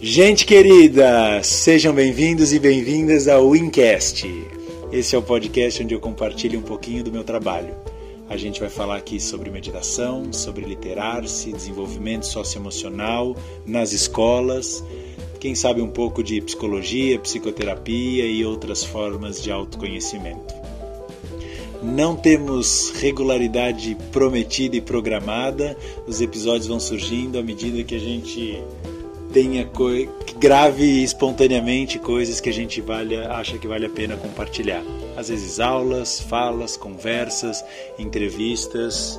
Gente querida, sejam bem-vindos e bem-vindas ao Wincast. Esse é o podcast onde eu compartilho um pouquinho do meu trabalho. A gente vai falar aqui sobre meditação, sobre literar-se, desenvolvimento socioemocional nas escolas, quem sabe um pouco de psicologia, psicoterapia e outras formas de autoconhecimento. Não temos regularidade prometida e programada, os episódios vão surgindo à medida que a gente tenha que grave espontaneamente coisas que a gente acha que vale a pena compartilhar. Às vezes aulas, falas, conversas, entrevistas.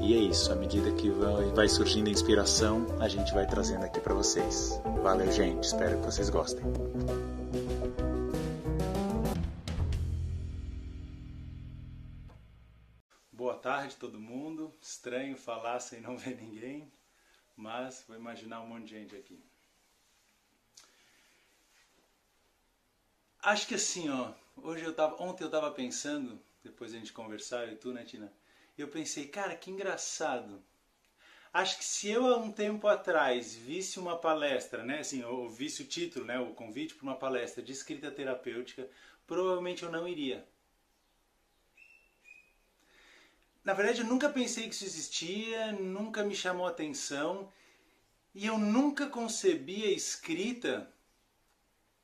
E é isso, à medida que vai surgindo a inspiração, a gente vai trazendo aqui para vocês. Valeu, gente, espero que vocês gostem. Boa tarde, todo mundo. Estranho falar sem não ver ninguém mas vou imaginar um monte de gente aqui. Acho que assim, ó, hoje eu tava, ontem eu tava pensando, depois a gente conversar e tu, né, Tina? Eu pensei, cara, que engraçado. Acho que se eu há um tempo atrás visse uma palestra, né, assim, ou visse o título, né, o convite para uma palestra de escrita terapêutica, provavelmente eu não iria. Na verdade, eu nunca pensei que isso existia, nunca me chamou atenção e eu nunca concebi a escrita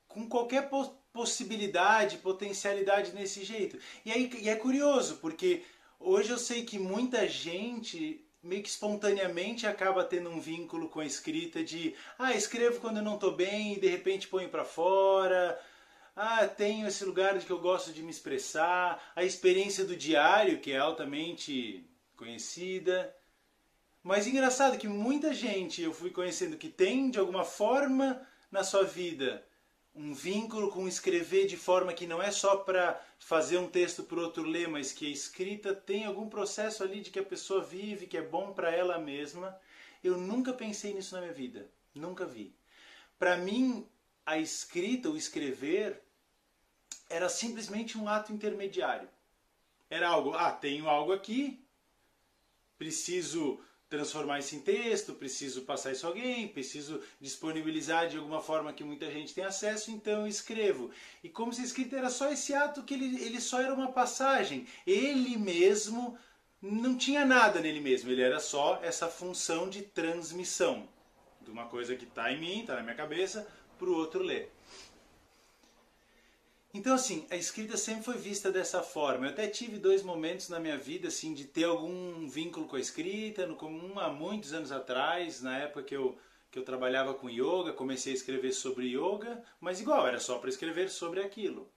com qualquer possibilidade, potencialidade nesse jeito. E aí e é curioso, porque hoje eu sei que muita gente meio que espontaneamente acaba tendo um vínculo com a escrita de ah, escrevo quando eu não estou bem e de repente ponho para fora, ah, tenho esse lugar de que eu gosto de me expressar, a experiência do diário, que é altamente conhecida. Mas engraçado que muita gente eu fui conhecendo que tem de alguma forma na sua vida um vínculo com escrever de forma que não é só para fazer um texto para outro ler, mas que a escrita tem algum processo ali de que a pessoa vive, que é bom para ela mesma. Eu nunca pensei nisso na minha vida, nunca vi. Para mim, a escrita, o escrever, era simplesmente um ato intermediário. Era algo, ah, tenho algo aqui, preciso transformar isso em texto, preciso passar isso a alguém, preciso disponibilizar de alguma forma que muita gente tenha acesso, então eu escrevo. E como se a escrita era só esse ato que ele, ele só era uma passagem. Ele mesmo não tinha nada nele mesmo, ele era só essa função de transmissão de uma coisa que está em mim, está na minha cabeça, para o outro ler. Então, assim, a escrita sempre foi vista dessa forma. Eu até tive dois momentos na minha vida, assim, de ter algum vínculo com a escrita, no comum há muitos anos atrás, na época que eu, que eu trabalhava com yoga, comecei a escrever sobre yoga, mas igual, era só para escrever sobre aquilo.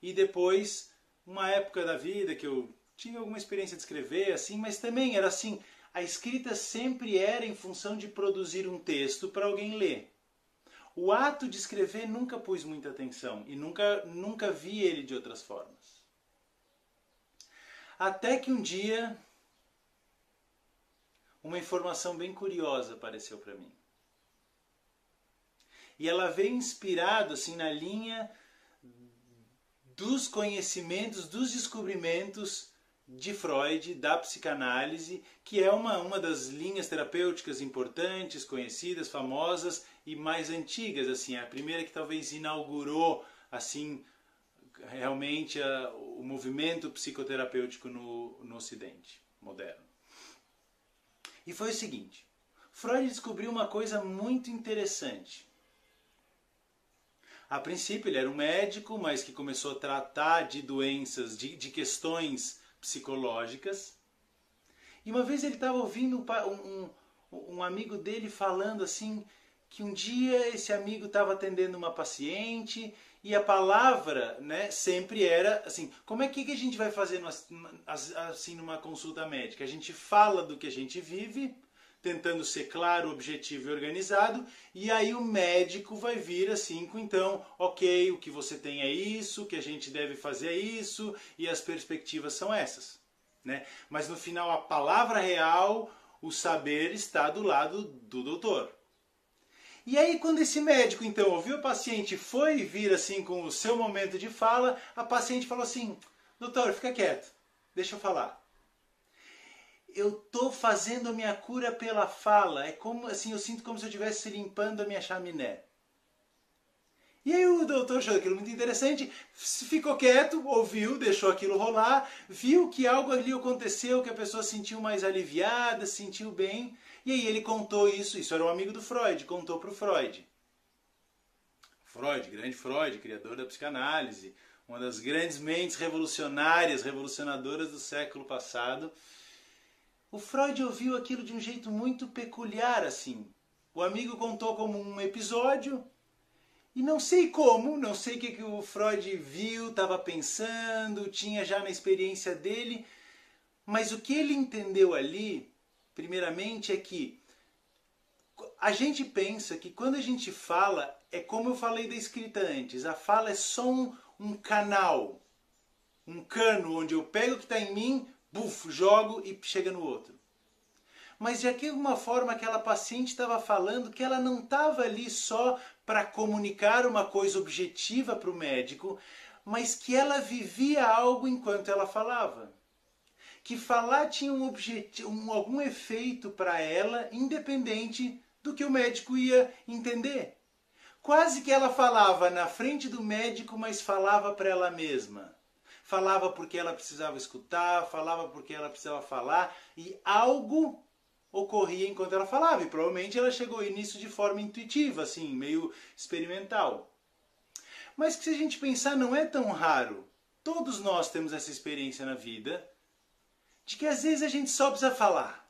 E depois, uma época da vida que eu tive alguma experiência de escrever, assim, mas também era assim, a escrita sempre era em função de produzir um texto para alguém ler. O ato de escrever nunca pus muita atenção e nunca, nunca vi ele de outras formas. Até que um dia uma informação bem curiosa apareceu para mim. E ela veio inspirado assim na linha dos conhecimentos, dos descobrimentos de Freud, da psicanálise, que é uma, uma das linhas terapêuticas importantes, conhecidas, famosas e mais antigas. assim A primeira que talvez inaugurou assim realmente a, o movimento psicoterapêutico no, no Ocidente moderno. E foi o seguinte: Freud descobriu uma coisa muito interessante. A princípio ele era um médico, mas que começou a tratar de doenças, de, de questões psicológicas. E uma vez ele estava ouvindo um, um, um amigo dele falando assim que um dia esse amigo estava atendendo uma paciente e a palavra, né, sempre era assim, como é que a gente vai fazer assim numa consulta médica? A gente fala do que a gente vive, tentando ser claro, objetivo e organizado, e aí o médico vai vir assim com então, ok, o que você tem é isso, o que a gente deve fazer é isso, e as perspectivas são essas. Né? Mas no final a palavra real, o saber está do lado do doutor. E aí quando esse médico então ouviu o paciente, foi vir assim com o seu momento de fala, a paciente falou assim, doutor, fica quieto, deixa eu falar. eu tô fazendo a minha cura pela fala. É como assim, eu sinto como se eu estivesse limpando a minha chaminé. E aí o doutor achou aquilo muito interessante, ficou quieto, ouviu, deixou aquilo rolar, viu que algo ali aconteceu, que a pessoa se sentiu mais aliviada, se sentiu bem, e aí ele contou isso, isso era um amigo do Freud, contou para o Freud. Freud, grande Freud, criador da psicanálise, uma das grandes mentes revolucionárias, revolucionadoras do século passado. O Freud ouviu aquilo de um jeito muito peculiar assim. O amigo contou como um episódio, e não sei como, não sei o que, que o Freud viu, estava pensando, tinha já na experiência dele, mas o que ele entendeu ali, primeiramente, é que a gente pensa que quando a gente fala, é como eu falei da escrita antes, a fala é só um, um canal, um cano onde eu pego o que está em mim, buf, jogo e chega no outro mas de alguma forma aquela paciente estava falando que ela não estava ali só para comunicar uma coisa objetiva para o médico, mas que ela vivia algo enquanto ela falava. Que falar tinha um, objetivo, um algum efeito para ela, independente do que o médico ia entender. Quase que ela falava na frente do médico, mas falava para ela mesma. Falava porque ela precisava escutar, falava porque ela precisava falar, e algo ocorria enquanto ela falava. E provavelmente ela chegou nisso de forma intuitiva, assim, meio experimental. Mas que se a gente pensar, não é tão raro. Todos nós temos essa experiência na vida de que às vezes a gente só precisa falar.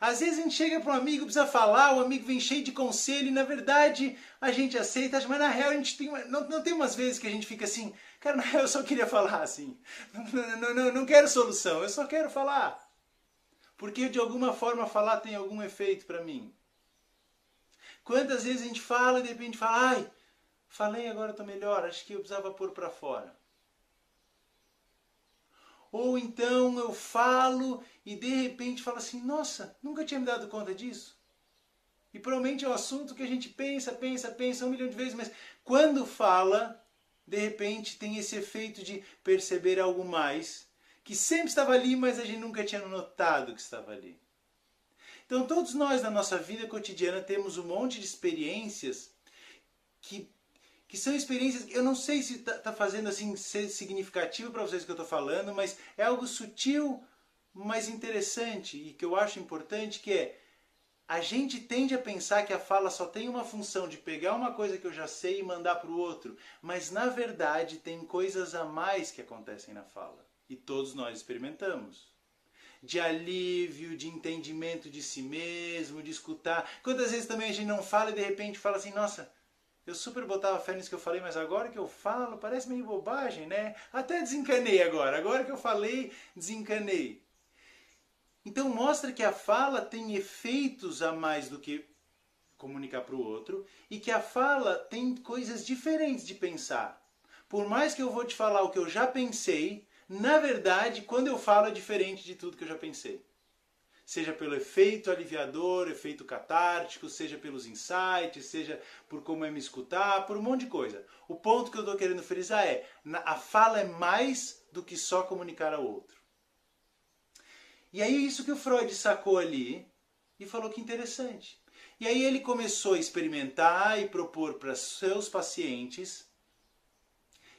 Às vezes a gente chega para um amigo, precisa falar, o amigo vem cheio de conselho e na verdade a gente aceita, mas na real a gente tem. Não, não tem umas vezes que a gente fica assim, cara, na real eu só queria falar assim. Não, não, não, não quero solução, eu só quero falar. Porque de alguma forma falar tem algum efeito para mim. Quantas vezes a gente fala e de repente fala, ai, falei agora estou melhor, acho que eu precisava pôr para fora. Ou então eu falo e de repente falo assim, nossa, nunca tinha me dado conta disso. E provavelmente é um assunto que a gente pensa, pensa, pensa um milhão de vezes, mas quando fala, de repente tem esse efeito de perceber algo mais que sempre estava ali, mas a gente nunca tinha notado que estava ali. Então, todos nós na nossa vida cotidiana temos um monte de experiências que, que são experiências. Eu não sei se está tá fazendo assim ser significativo para vocês que eu estou falando, mas é algo sutil, mas interessante e que eu acho importante, que é a gente tende a pensar que a fala só tem uma função de pegar uma coisa que eu já sei e mandar para o outro, mas na verdade tem coisas a mais que acontecem na fala. E todos nós experimentamos. De alívio, de entendimento de si mesmo, de escutar. Quantas vezes também a gente não fala e de repente fala assim: nossa, eu super botava fé nisso que eu falei, mas agora que eu falo parece meio bobagem, né? Até desencanei agora. Agora que eu falei, desencanei. Então mostra que a fala tem efeitos a mais do que comunicar para o outro e que a fala tem coisas diferentes de pensar. Por mais que eu vou te falar o que eu já pensei, na verdade, quando eu falo é diferente de tudo que eu já pensei. Seja pelo efeito aliviador, efeito catártico, seja pelos insights, seja por como é me escutar, por um monte de coisa. O ponto que eu estou querendo frisar é: a fala é mais do que só comunicar ao outro. E aí, isso que o Freud sacou ali e falou que interessante. E aí, ele começou a experimentar e propor para seus pacientes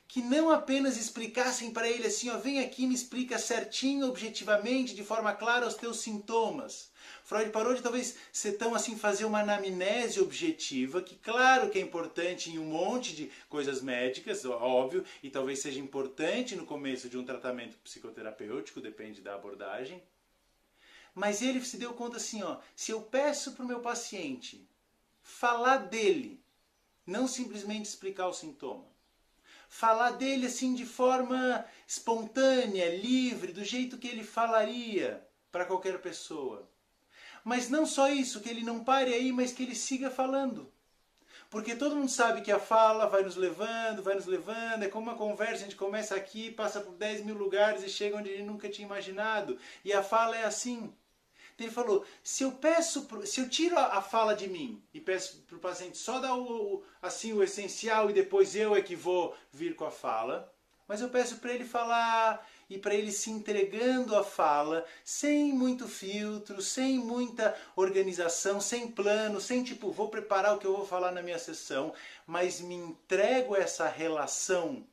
que não apenas explicassem para ele assim, ó, vem aqui me explica certinho, objetivamente, de forma clara os teus sintomas. Freud parou de talvez ser tão assim fazer uma anamnese objetiva, que claro que é importante em um monte de coisas médicas, óbvio, e talvez seja importante no começo de um tratamento psicoterapêutico, depende da abordagem. Mas ele se deu conta assim, ó, se eu peço para o meu paciente falar dele, não simplesmente explicar o sintoma, falar dele assim de forma espontânea, livre, do jeito que ele falaria para qualquer pessoa. Mas não só isso, que ele não pare aí, mas que ele siga falando. Porque todo mundo sabe que a fala vai nos levando, vai nos levando, é como uma conversa, a gente começa aqui, passa por 10 mil lugares e chega onde gente nunca tinha imaginado. E a fala é assim. Ele falou: se eu peço, se eu tiro a, fala de mim e peço para o paciente só dar o, assim o essencial e depois eu é que vou vir com a fala, Mas eu peço para ele falar e para ele se entregando à fala, sem muito filtro, sem muita organização, sem plano, sem tipo, vou preparar o que eu vou falar na minha sessão, mas me entrego a essa relação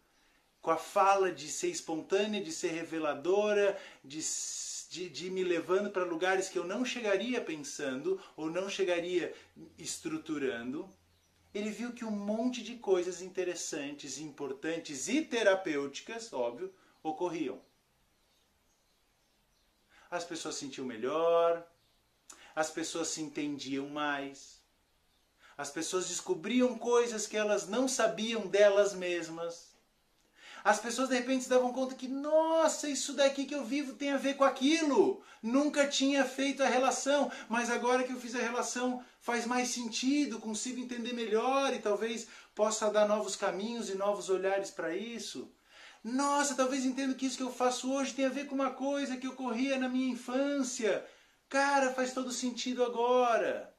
com a fala de ser espontânea, de ser reveladora, de, de, de me levando para lugares que eu não chegaria pensando ou não chegaria estruturando. Ele viu que um monte de coisas interessantes, importantes e terapêuticas, óbvio, ocorriam. As pessoas se sentiam melhor, as pessoas se entendiam mais, as pessoas descobriam coisas que elas não sabiam delas mesmas. As pessoas de repente se davam conta que, nossa, isso daqui que eu vivo tem a ver com aquilo. Nunca tinha feito a relação, mas agora que eu fiz a relação faz mais sentido, consigo entender melhor e talvez possa dar novos caminhos e novos olhares para isso. Nossa, talvez entendo que isso que eu faço hoje tem a ver com uma coisa que ocorria na minha infância. Cara, faz todo sentido agora.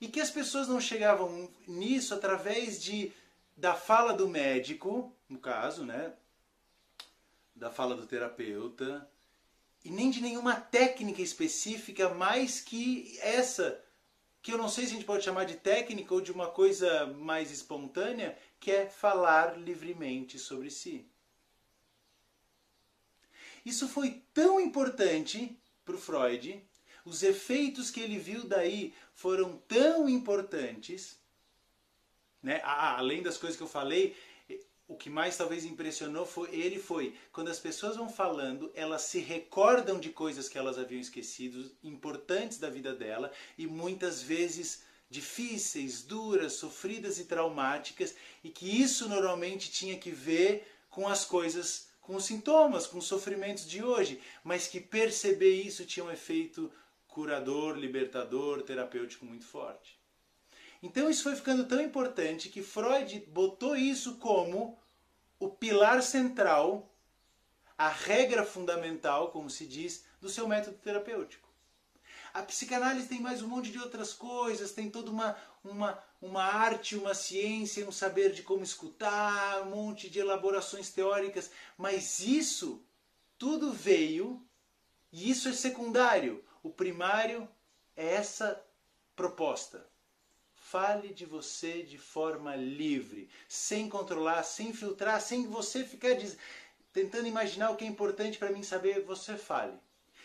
E que as pessoas não chegavam nisso através de da fala do médico, no caso, né? Da fala do terapeuta, e nem de nenhuma técnica específica mais que essa, que eu não sei se a gente pode chamar de técnica ou de uma coisa mais espontânea, que é falar livremente sobre si. Isso foi tão importante para o Freud, os efeitos que ele viu daí foram tão importantes, né? Ah, além das coisas que eu falei, o que mais talvez impressionou foi ele foi quando as pessoas vão falando, elas se recordam de coisas que elas haviam esquecido, importantes da vida dela e muitas vezes difíceis, duras, sofridas e traumáticas, e que isso normalmente tinha que ver com as coisas com os sintomas, com os sofrimentos de hoje, mas que perceber isso tinha um efeito curador, libertador, terapêutico muito forte. Então isso foi ficando tão importante que Freud botou isso como o pilar central, a regra fundamental, como se diz, do seu método terapêutico. A psicanálise tem mais um monte de outras coisas, tem toda uma, uma, uma arte, uma ciência, um saber de como escutar, um monte de elaborações teóricas, mas isso tudo veio e isso é secundário. O primário é essa proposta. Fale de você de forma livre, sem controlar, sem filtrar, sem você ficar diz... tentando imaginar o que é importante para mim saber, você fale.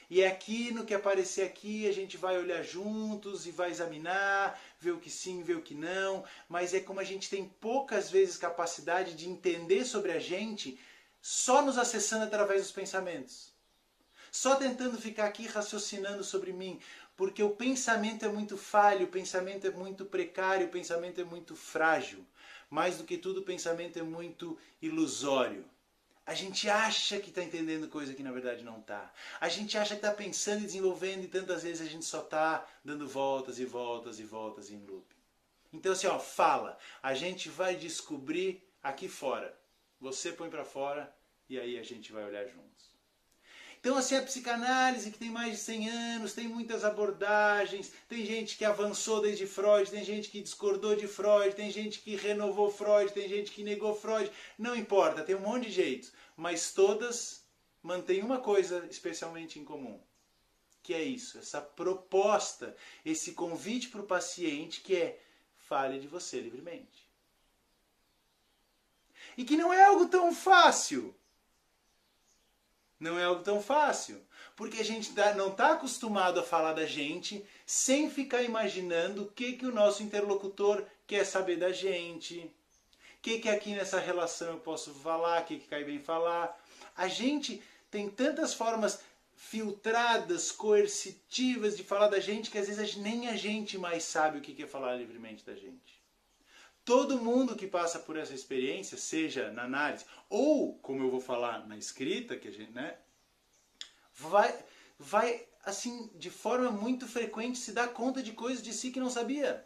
E é aqui no que aparecer aqui, a gente vai olhar juntos e vai examinar, ver o que sim, ver o que não. Mas é como a gente tem poucas vezes capacidade de entender sobre a gente só nos acessando através dos pensamentos. Só tentando ficar aqui raciocinando sobre mim, porque o pensamento é muito falho, o pensamento é muito precário, o pensamento é muito frágil. Mais do que tudo, o pensamento é muito ilusório. A gente acha que está entendendo coisa que na verdade não está. A gente acha que está pensando e desenvolvendo e tantas vezes a gente só está dando voltas e voltas e voltas em loop. Então assim, ó, fala. A gente vai descobrir aqui fora. Você põe para fora e aí a gente vai olhar juntos. Então, assim, a psicanálise que tem mais de 100 anos, tem muitas abordagens, tem gente que avançou desde Freud, tem gente que discordou de Freud, tem gente que renovou Freud, tem gente que negou Freud, não importa, tem um monte de jeitos, mas todas mantêm uma coisa especialmente em comum, que é isso, essa proposta, esse convite para o paciente que é fale de você livremente. E que não é algo tão fácil. Não é algo tão fácil. Porque a gente tá, não está acostumado a falar da gente sem ficar imaginando o que, que o nosso interlocutor quer saber da gente. O que, que aqui nessa relação eu posso falar, o que, que cai bem falar. A gente tem tantas formas filtradas, coercitivas de falar da gente que às vezes nem a gente mais sabe o que é falar livremente da gente. Todo mundo que passa por essa experiência, seja na análise ou, como eu vou falar, na escrita, que a gente, né, vai, vai assim, de forma muito frequente se dar conta de coisas de si que não sabia.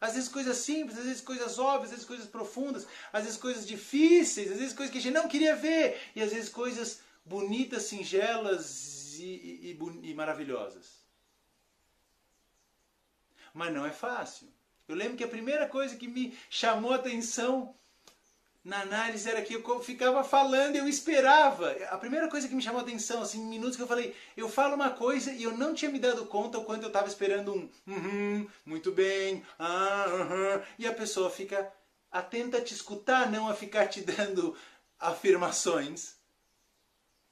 Às vezes coisas simples, às vezes coisas óbvias, às vezes coisas profundas, às vezes coisas difíceis, às vezes coisas que a gente não queria ver, e às vezes coisas bonitas, singelas e, e, e, e maravilhosas. Mas não é fácil. Eu lembro que a primeira coisa que me chamou a atenção na análise era que eu ficava falando, eu esperava. A primeira coisa que me chamou a atenção, assim, em minutos que eu falei, eu falo uma coisa e eu não tinha me dado conta o quanto eu estava esperando um uhum, muito bem, ah, uhum, e a pessoa fica atenta a te escutar, não a ficar te dando afirmações.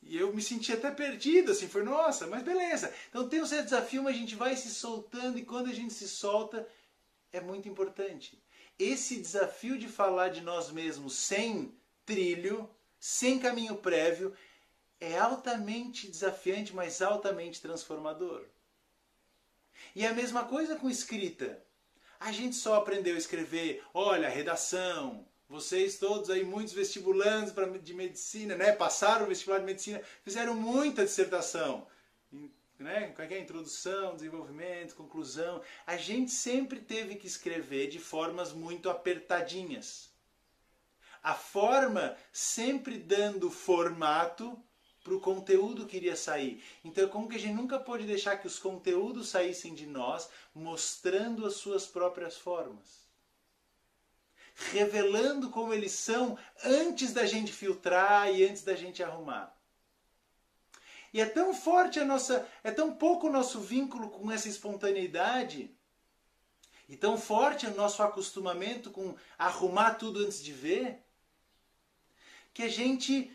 E eu me senti até perdido, assim, foi, nossa, mas beleza. Então tem um certo desafio, mas a gente vai se soltando e quando a gente se solta, é muito importante esse desafio de falar de nós mesmos sem trilho, sem caminho prévio, é altamente desafiante, mas altamente transformador. E é a mesma coisa com escrita. A gente só aprendeu a escrever, olha, redação. Vocês todos aí, muitos vestibulantes de medicina, né? Passaram o vestibular de medicina, fizeram muita dissertação né? Qual é, é introdução, desenvolvimento, conclusão. A gente sempre teve que escrever de formas muito apertadinhas. A forma sempre dando formato para o conteúdo que iria sair. Então, como que a gente nunca pode deixar que os conteúdos saíssem de nós mostrando as suas próprias formas? Revelando como eles são antes da gente filtrar e antes da gente arrumar. E é tão forte a nossa, é tão pouco o nosso vínculo com essa espontaneidade, e tão forte o nosso acostumamento com arrumar tudo antes de ver, que a gente,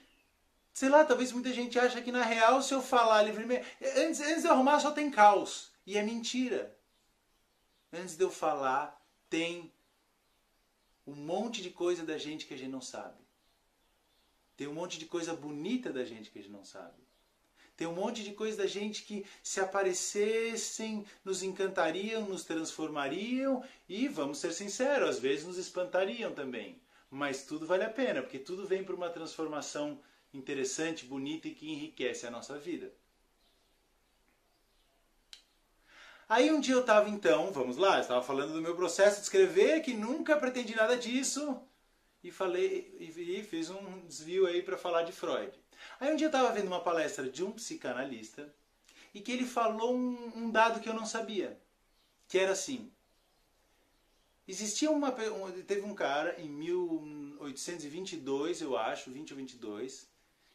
sei lá, talvez muita gente acha que na real se eu falar livremente, antes, antes de eu arrumar só tem caos. E é mentira. Antes de eu falar, tem um monte de coisa da gente que a gente não sabe. Tem um monte de coisa bonita da gente que a gente não sabe. Tem um monte de coisa da gente que, se aparecessem, nos encantariam, nos transformariam e, vamos ser sinceros, às vezes nos espantariam também. Mas tudo vale a pena, porque tudo vem para uma transformação interessante, bonita e que enriquece a nossa vida. Aí um dia eu estava então, vamos lá, estava falando do meu processo de escrever, que nunca pretendi nada disso, e falei e fiz um desvio aí para falar de Freud. Aí um dia eu estava vendo uma palestra de um psicanalista e que ele falou um, um dado que eu não sabia, que era assim. Existia uma teve um cara em 1822, eu acho, 20 ou 22,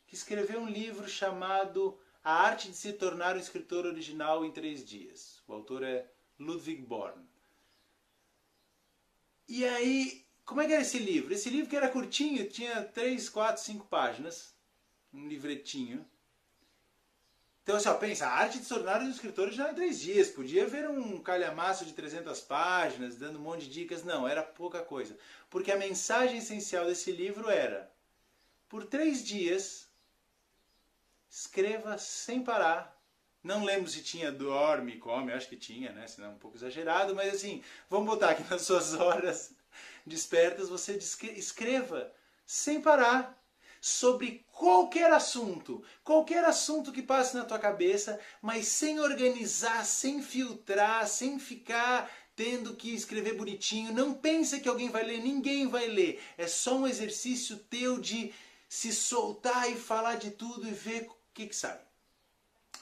que escreveu um livro chamado A Arte de se tornar um escritor original em três dias. O autor é Ludwig Born. E aí, como é que era esse livro? Esse livro que era curtinho, tinha 3, 4, 5 páginas um livretinho. Então, assim, ó, pensa, a arte de se tornar um escritor já em três dias. Podia haver um calhamaço de 300 páginas, dando um monte de dicas. Não, era pouca coisa. Porque a mensagem essencial desse livro era: por três dias, escreva sem parar. Não lembro se tinha dorme, come, acho que tinha, né? Senão é um pouco exagerado, mas assim, vamos botar aqui nas suas horas despertas, você escreva sem parar sobre qualquer assunto, qualquer assunto que passe na tua cabeça, mas sem organizar, sem filtrar, sem ficar tendo que escrever bonitinho. Não pensa que alguém vai ler, ninguém vai ler. É só um exercício teu de se soltar e falar de tudo e ver o que, que sai.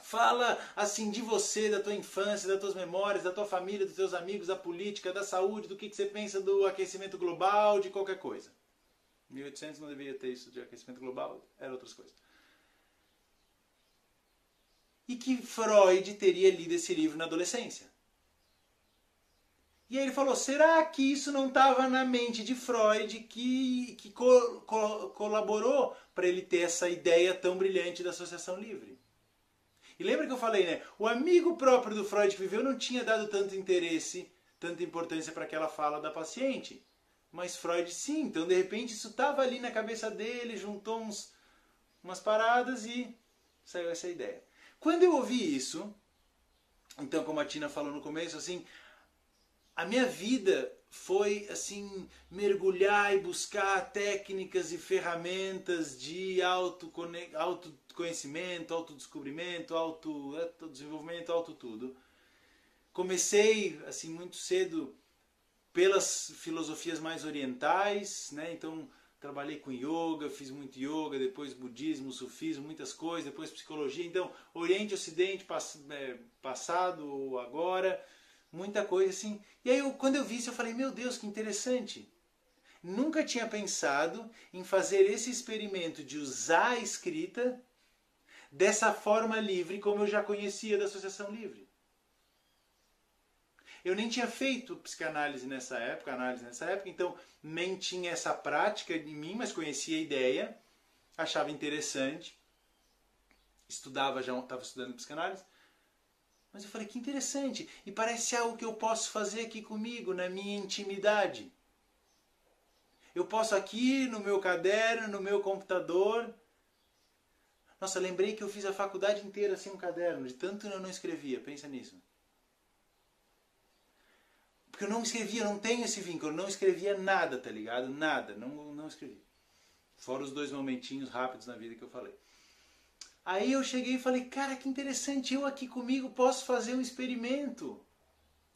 Fala assim de você, da tua infância, das tuas memórias, da tua família, dos teus amigos, da política, da saúde, do que, que você pensa do aquecimento global, de qualquer coisa. 1800 não deveria ter isso de aquecimento global, era outras coisas. E que Freud teria lido esse livro na adolescência. E aí ele falou: será que isso não estava na mente de Freud que, que co co colaborou para ele ter essa ideia tão brilhante da associação livre? E lembra que eu falei, né? O amigo próprio do Freud que viveu não tinha dado tanto interesse, tanta importância para aquela fala da paciente. Mas Freud sim, então de repente isso estava ali na cabeça dele, juntou uns, umas paradas e saiu essa ideia. Quando eu ouvi isso, então como a Tina falou no começo, assim, a minha vida foi assim mergulhar e buscar técnicas e ferramentas de autoconhecimento, autodescobrimento, autodesenvolvimento, auto tudo. Comecei assim muito cedo pelas filosofias mais orientais, né? Então trabalhei com yoga, fiz muito yoga, depois budismo, sufismo, muitas coisas, depois psicologia. Então Oriente, Ocidente, pass é, passado, agora, muita coisa assim. E aí eu, quando eu vi isso eu falei meu Deus que interessante. nunca tinha pensado em fazer esse experimento de usar a escrita dessa forma livre como eu já conhecia da associação livre. Eu nem tinha feito psicanálise nessa época, análise nessa época, então nem tinha essa prática em mim, mas conhecia a ideia, achava interessante, estudava já, estava estudando psicanálise. Mas eu falei que interessante, e parece algo que eu posso fazer aqui comigo, na minha intimidade. Eu posso aqui no meu caderno, no meu computador. Nossa, lembrei que eu fiz a faculdade inteira sem um caderno, de tanto eu não escrevia. Pensa nisso. Porque eu não escrevia, eu não tenho esse vínculo, eu não escrevia nada, tá ligado? Nada, não, não escrevi. Fora os dois momentinhos rápidos na vida que eu falei. Aí eu cheguei e falei, cara, que interessante, eu aqui comigo posso fazer um experimento.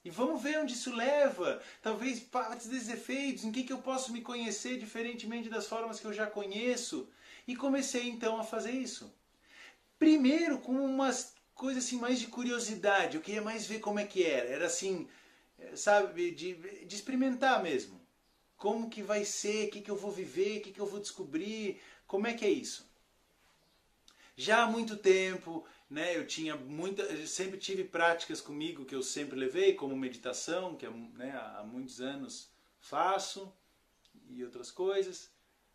E vamos ver onde isso leva. Talvez partes desses efeitos, em que, que eu posso me conhecer diferentemente das formas que eu já conheço. E comecei então a fazer isso. Primeiro com umas coisas assim mais de curiosidade, eu queria mais ver como é que era. Era assim, sabe, de, de experimentar mesmo. Como que vai ser, o que, que eu vou viver, o que, que eu vou descobrir, como é que é isso. Já há muito tempo, né, eu tinha muita, eu sempre tive práticas comigo que eu sempre levei, como meditação, que né, há muitos anos faço, e outras coisas.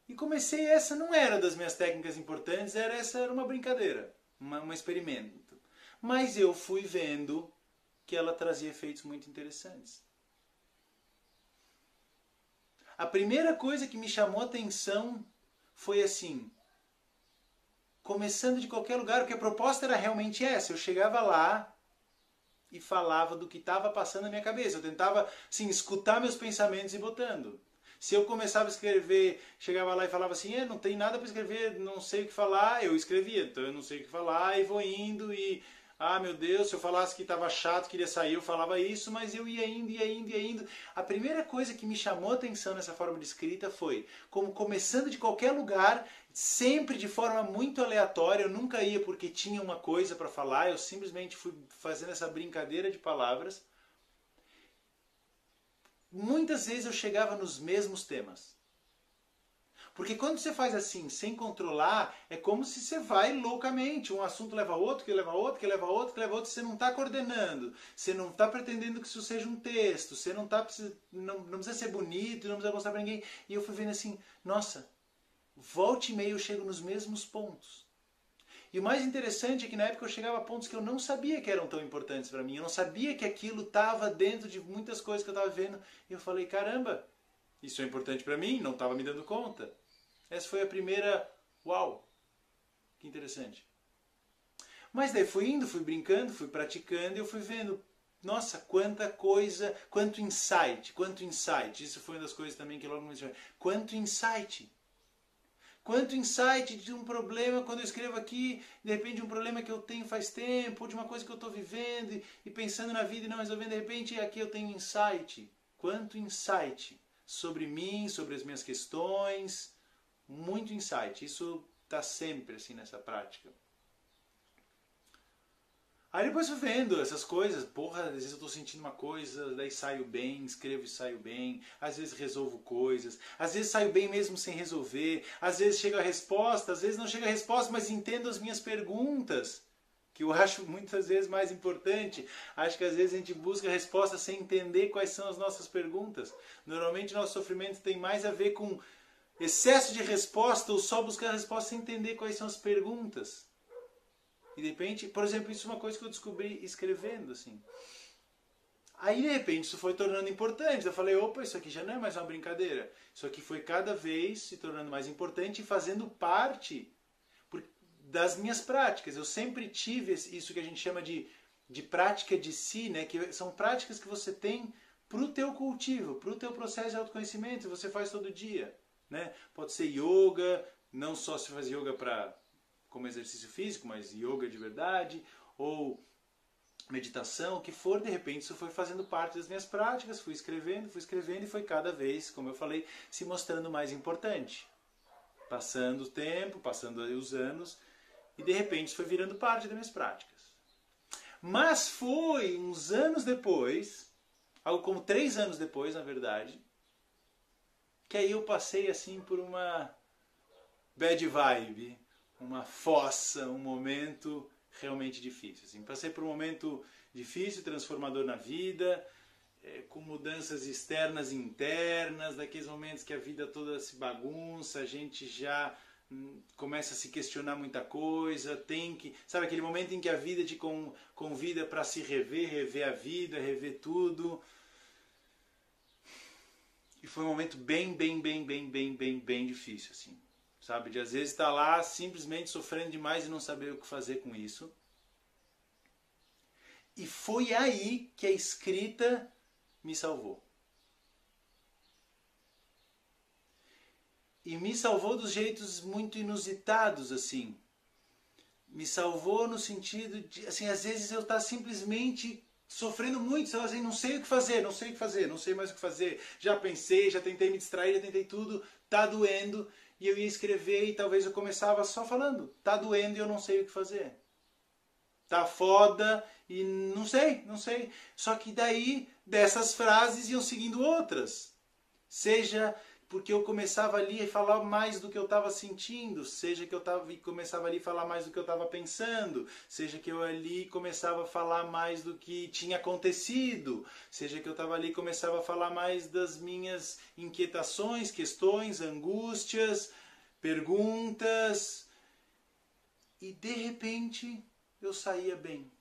E comecei, essa não era das minhas técnicas importantes, era essa era uma brincadeira, uma, um experimento. Mas eu fui vendo que ela trazia efeitos muito interessantes. A primeira coisa que me chamou a atenção foi assim, começando de qualquer lugar, porque a proposta era realmente essa. Eu chegava lá e falava do que estava passando na minha cabeça. Eu tentava, assim, escutar meus pensamentos e botando. Se eu começava a escrever, chegava lá e falava assim, é, não tem nada para escrever, não sei o que falar, eu escrevia. Então eu não sei o que falar e vou indo e ah, meu Deus, se eu falasse que estava chato, queria sair, eu falava isso, mas eu ia indo, ia indo, ia indo. A primeira coisa que me chamou atenção nessa forma de escrita foi, como começando de qualquer lugar, sempre de forma muito aleatória, eu nunca ia porque tinha uma coisa para falar, eu simplesmente fui fazendo essa brincadeira de palavras. Muitas vezes eu chegava nos mesmos temas. Porque quando você faz assim, sem controlar, é como se você vai loucamente. Um assunto leva outro, que leva outro, que leva outro, que leva outro. Você não está coordenando. Você não está pretendendo que isso seja um texto. Você não, tá, não, não precisa ser bonito, não precisa mostrar para ninguém. E eu fui vendo assim, nossa, volte e meio eu chego nos mesmos pontos. E o mais interessante é que na época eu chegava a pontos que eu não sabia que eram tão importantes para mim. Eu não sabia que aquilo estava dentro de muitas coisas que eu estava vendo. E eu falei, caramba, isso é importante para mim, não estava me dando conta. Essa foi a primeira. Uau! Que interessante. Mas daí fui indo, fui brincando, fui praticando e eu fui vendo. Nossa, quanta coisa, quanto insight, quanto insight. Isso foi uma das coisas também que logo me disse. Quanto insight. Quanto insight de um problema, quando eu escrevo aqui, de repente um problema que eu tenho faz tempo, ou de uma coisa que eu estou vivendo e, e pensando na vida e não resolvendo, de repente aqui eu tenho insight. Quanto insight sobre mim, sobre as minhas questões, muito insight. Isso está sempre assim nessa prática. Aí depois eu vendo essas coisas, porra, às vezes eu estou sentindo uma coisa, daí saio bem, escrevo e saio bem, às vezes resolvo coisas, às vezes saio bem mesmo sem resolver, às vezes chega a resposta, às vezes não chega a resposta, mas entendo as minhas perguntas, que eu acho muitas vezes mais importante. Acho que às vezes a gente busca a resposta sem entender quais são as nossas perguntas. Normalmente nosso sofrimento tem mais a ver com excesso de resposta ou só buscar a resposta sem entender quais são as perguntas. E de repente, por exemplo, isso é uma coisa que eu descobri escrevendo, assim. Aí de repente isso foi tornando importante. Eu falei, opa, isso aqui já não é mais uma brincadeira. Isso aqui foi cada vez se tornando mais importante e fazendo parte das minhas práticas. Eu sempre tive isso que a gente chama de, de prática de si, né? que são práticas que você tem para o teu cultivo, para o teu processo de autoconhecimento, você faz todo dia. Né? Pode ser yoga, não só se faz yoga para como exercício físico, mas yoga de verdade, ou meditação, o que for, de repente isso foi fazendo parte das minhas práticas, fui escrevendo, fui escrevendo e foi cada vez, como eu falei, se mostrando mais importante. Passando o tempo, passando os anos, e de repente isso foi virando parte das minhas práticas. Mas foi uns anos depois, algo como três anos depois, na verdade, que aí eu passei assim por uma bad vibe, uma fossa, um momento realmente difícil. Assim. Passei por um momento difícil, transformador na vida, é, com mudanças externas e internas, daqueles momentos que a vida toda se bagunça, a gente já hum, começa a se questionar muita coisa, tem que, sabe aquele momento em que a vida te convida para se rever, rever a vida, rever tudo. E foi um momento bem, bem, bem, bem, bem, bem, bem difícil assim sabe? De às vezes estar tá lá simplesmente sofrendo demais e não saber o que fazer com isso. E foi aí que a escrita me salvou. E me salvou dos jeitos muito inusitados, assim. Me salvou no sentido de, assim, às vezes eu estar tá simplesmente sofrendo muito, assim, não sei o que fazer, não sei o que fazer, não sei mais o que fazer. Já pensei, já tentei me distrair, já tentei tudo, tá doendo e eu ia escrever e talvez eu começava só falando, tá doendo e eu não sei o que fazer. Tá foda e não sei, não sei. Só que daí dessas frases iam seguindo outras. Seja porque eu começava ali a falar mais do que eu estava sentindo, seja que eu tava, começava ali a falar mais do que eu estava pensando, seja que eu ali começava a falar mais do que tinha acontecido, seja que eu estava ali começava a falar mais das minhas inquietações, questões, angústias, perguntas, e de repente eu saía bem.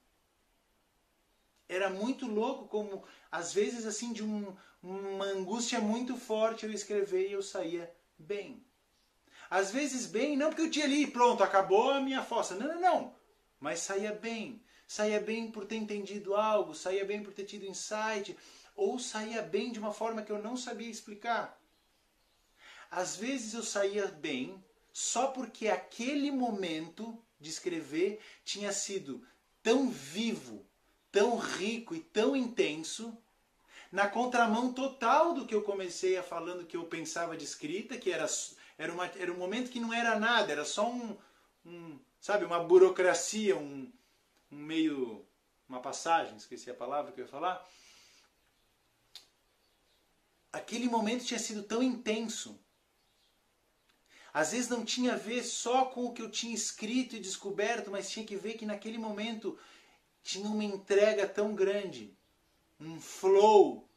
Era muito louco como às vezes assim de um uma angústia muito forte eu escrever e eu saía bem. Às vezes bem, não porque eu tinha ali, pronto, acabou a minha fossa. Não, não, não. Mas saía bem. Saía bem por ter entendido algo, saía bem por ter tido insight, ou saía bem de uma forma que eu não sabia explicar. Às vezes eu saía bem só porque aquele momento de escrever tinha sido tão vivo, tão rico e tão intenso na contramão total do que eu comecei a falando que eu pensava de escrita, que era, era, uma, era um momento que não era nada, era só um, um sabe, uma burocracia, um, um meio, uma passagem, esqueci a palavra que eu ia falar. Aquele momento tinha sido tão intenso. Às vezes não tinha a ver só com o que eu tinha escrito e descoberto, mas tinha que ver que naquele momento tinha uma entrega tão grande um flow.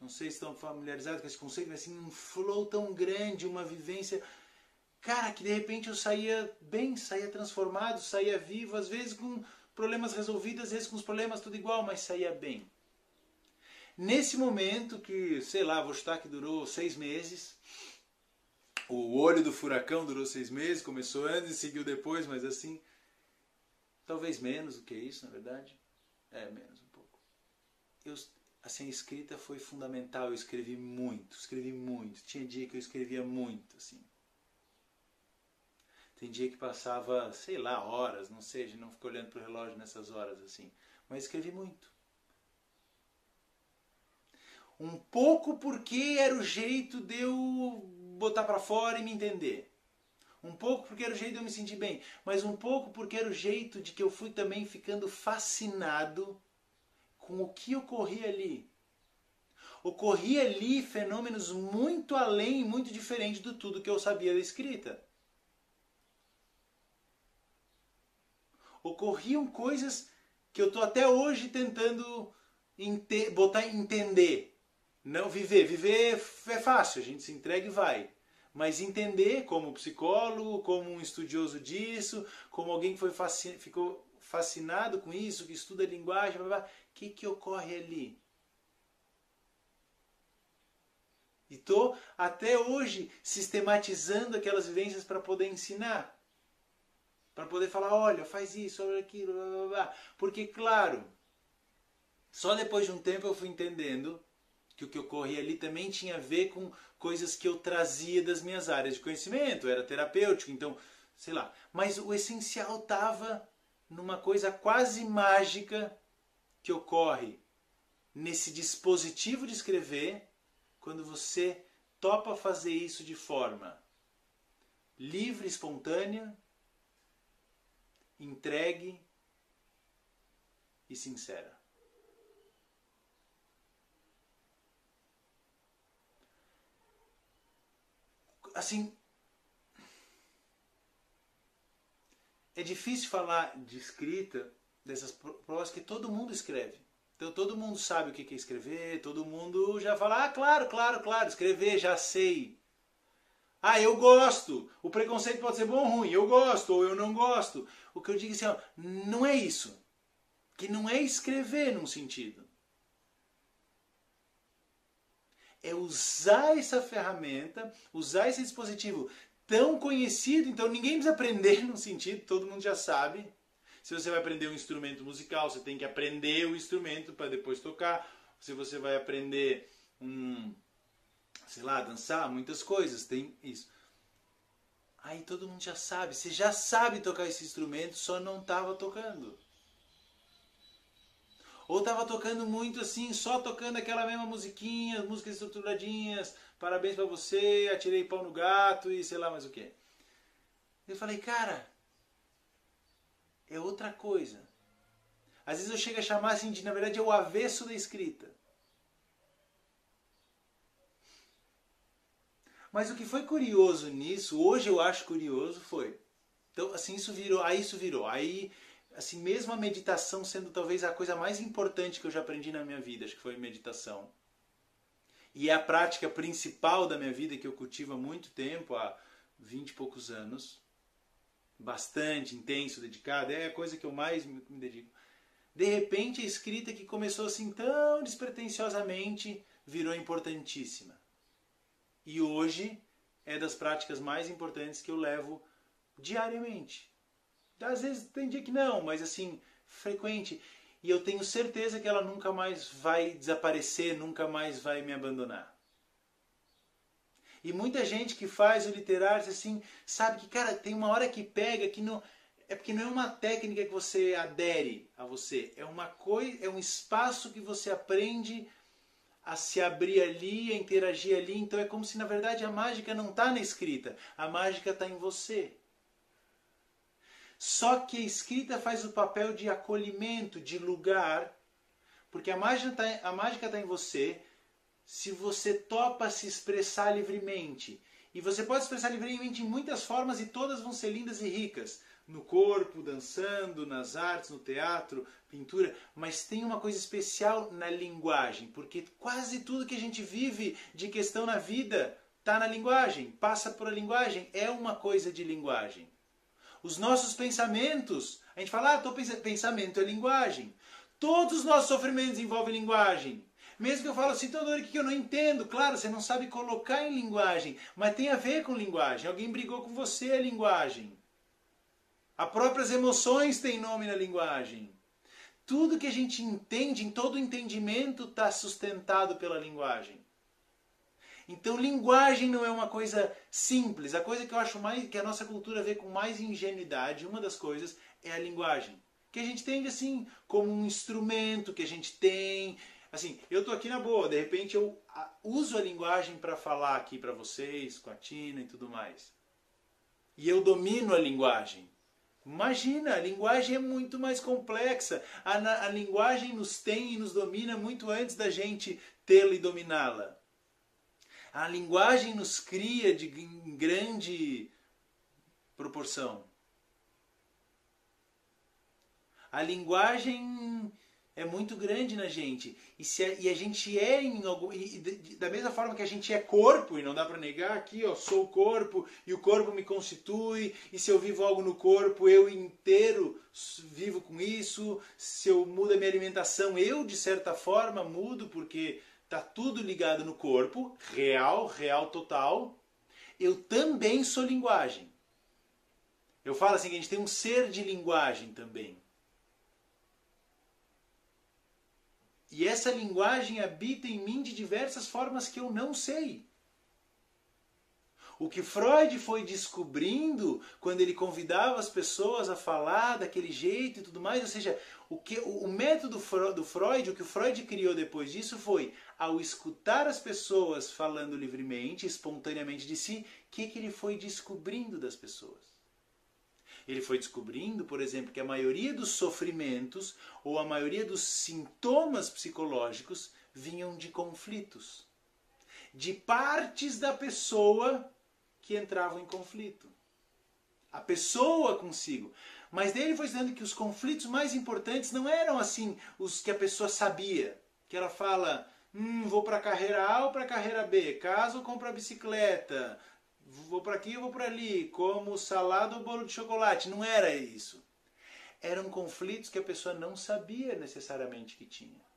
Não sei se estão familiarizados com esse conceito, mas assim, um flow tão grande, uma vivência. Cara, que de repente eu saía bem, saía transformado, saía vivo, às vezes com problemas resolvidos, às vezes com os problemas tudo igual, mas saía bem. Nesse momento que, sei lá, vou chutar que durou seis meses, o olho do furacão durou seis meses, começou antes e seguiu depois, mas assim, talvez menos do que isso, na verdade. É, menos eu, assim, a escrita foi fundamental. Eu escrevi muito, escrevi muito. Tinha dia que eu escrevia muito, assim. Tem dia que passava, sei lá, horas, não sei, não fica olhando para o relógio nessas horas, assim. Mas escrevi muito. Um pouco porque era o jeito de eu botar para fora e me entender. Um pouco porque era o jeito de eu me sentir bem, mas um pouco porque era o jeito de que eu fui também ficando fascinado com o que ocorria ali. Ocorria ali fenômenos muito além, muito diferentes do tudo que eu sabia da escrita. Ocorriam coisas que eu estou até hoje tentando botar entender. Não viver. Viver é fácil, a gente se entrega e vai. Mas entender como psicólogo, como um estudioso disso, como alguém que foi fascin... ficou fascinado com isso, que estuda linguagem, blá, que, que ocorre ali? E estou até hoje sistematizando aquelas vivências para poder ensinar. Para poder falar, olha, faz isso, olha aquilo, blá, blá, blá. Porque, claro, só depois de um tempo eu fui entendendo que o que ocorria ali também tinha a ver com coisas que eu trazia das minhas áreas de conhecimento, era terapêutico, então, sei lá. Mas o essencial estava numa coisa quase mágica que ocorre nesse dispositivo de escrever quando você topa fazer isso de forma livre, espontânea, entregue e sincera. Assim, é difícil falar de escrita dessas provas que todo mundo escreve. Então todo mundo sabe o que é escrever, todo mundo já fala, ah, claro, claro, claro, escrever, já sei. Ah, eu gosto. O preconceito pode ser bom ou ruim. Eu gosto ou eu não gosto. O que eu digo assim, ó, não é isso. Que não é escrever num sentido. É usar essa ferramenta, usar esse dispositivo tão conhecido, então ninguém precisa aprender num sentido, todo mundo já sabe. Se você vai aprender um instrumento musical, você tem que aprender o instrumento para depois tocar. Se você vai aprender um sei lá, dançar, muitas coisas, tem isso. Aí todo mundo já sabe, você já sabe tocar esse instrumento, só não estava tocando. Ou estava tocando muito assim, só tocando aquela mesma musiquinha, músicas estruturadinhas, parabéns para você, atirei pau no gato e sei lá mais o que. Eu falei, cara, é outra coisa. Às vezes eu chego a chamar assim de, na verdade, é o avesso da escrita. Mas o que foi curioso nisso, hoje eu acho curioso, foi. Então, assim, isso virou, aí isso virou. Aí, assim, mesmo a meditação sendo talvez a coisa mais importante que eu já aprendi na minha vida, acho que foi meditação. E é a prática principal da minha vida que eu cultivo há muito tempo, há vinte e poucos anos. Bastante intenso, dedicado, é a coisa que eu mais me, dedico. De repente, a escrita que começou assim tão despretensiosamente virou importantíssima. E hoje é das práticas mais importantes que eu levo diariamente. Às vezes tem dia que não, mas assim, frequente. E eu tenho certeza que ela nunca mais vai desaparecer, nunca mais vai me abandonar. E muita gente que faz o literário assim, sabe que, cara, tem uma hora que pega que não. É porque não é uma técnica que você adere a você, é uma coisa, é um espaço que você aprende a se abrir ali, a interagir ali. Então é como se na verdade a mágica não está na escrita, a mágica está em você. Só que a escrita faz o papel de acolhimento, de lugar, porque a mágica está tá em você se você topa se expressar livremente. E você pode expressar livremente em muitas formas e todas vão ser lindas e ricas no corpo, dançando, nas artes, no teatro, pintura, mas tem uma coisa especial na linguagem, porque quase tudo que a gente vive de questão na vida está na linguagem, passa por a linguagem, é uma coisa de linguagem. Os nossos pensamentos, a gente fala, ah, tô pensando, pensamento é linguagem. Todos os nossos sofrimentos envolvem linguagem. Mesmo que eu falo assim, Teodoro, o que eu não entendo? Claro, você não sabe colocar em linguagem, mas tem a ver com linguagem. Alguém brigou com você, é linguagem. As próprias emoções têm nome na linguagem. Tudo que a gente entende, em todo entendimento, está sustentado pela linguagem. Então, linguagem não é uma coisa simples. A coisa que eu acho mais que a nossa cultura vê com mais ingenuidade, uma das coisas é a linguagem, que a gente entende assim como um instrumento que a gente tem. Assim, eu tô aqui na boa, de repente eu uso a linguagem para falar aqui para vocês, com a Tina e tudo mais. E eu domino a linguagem. Imagina, a linguagem é muito mais complexa. A, a linguagem nos tem e nos domina muito antes da gente tê-la e dominá-la. A linguagem nos cria de em grande proporção. A linguagem é muito grande na gente. E, se a, e a gente é em algum, e, de, da mesma forma que a gente é corpo, e não dá para negar aqui, ó, sou o corpo, e o corpo me constitui, e se eu vivo algo no corpo, eu inteiro vivo com isso, se eu mudo a minha alimentação, eu de certa forma mudo, porque tá tudo ligado no corpo, real, real total. Eu também sou linguagem. Eu falo assim que a gente tem um ser de linguagem também. E essa linguagem habita em mim de diversas formas que eu não sei. O que Freud foi descobrindo quando ele convidava as pessoas a falar daquele jeito e tudo mais, ou seja, o, que, o, método do Freud, o que o Freud criou depois disso foi, ao escutar as pessoas falando livremente, espontaneamente de si, o que, que ele foi descobrindo das pessoas? Ele foi descobrindo, por exemplo, que a maioria dos sofrimentos ou a maioria dos sintomas psicológicos vinham de conflitos, de partes da pessoa que entravam em conflito. A pessoa consigo. Mas daí ele foi dizendo que os conflitos mais importantes não eram assim os que a pessoa sabia. Que ela fala, hum, vou para a carreira A ou para a carreira B, caso ou compro a bicicleta, vou para aqui ou vou para ali, como salada ou bolo de chocolate. Não era isso. Eram conflitos que a pessoa não sabia necessariamente que tinha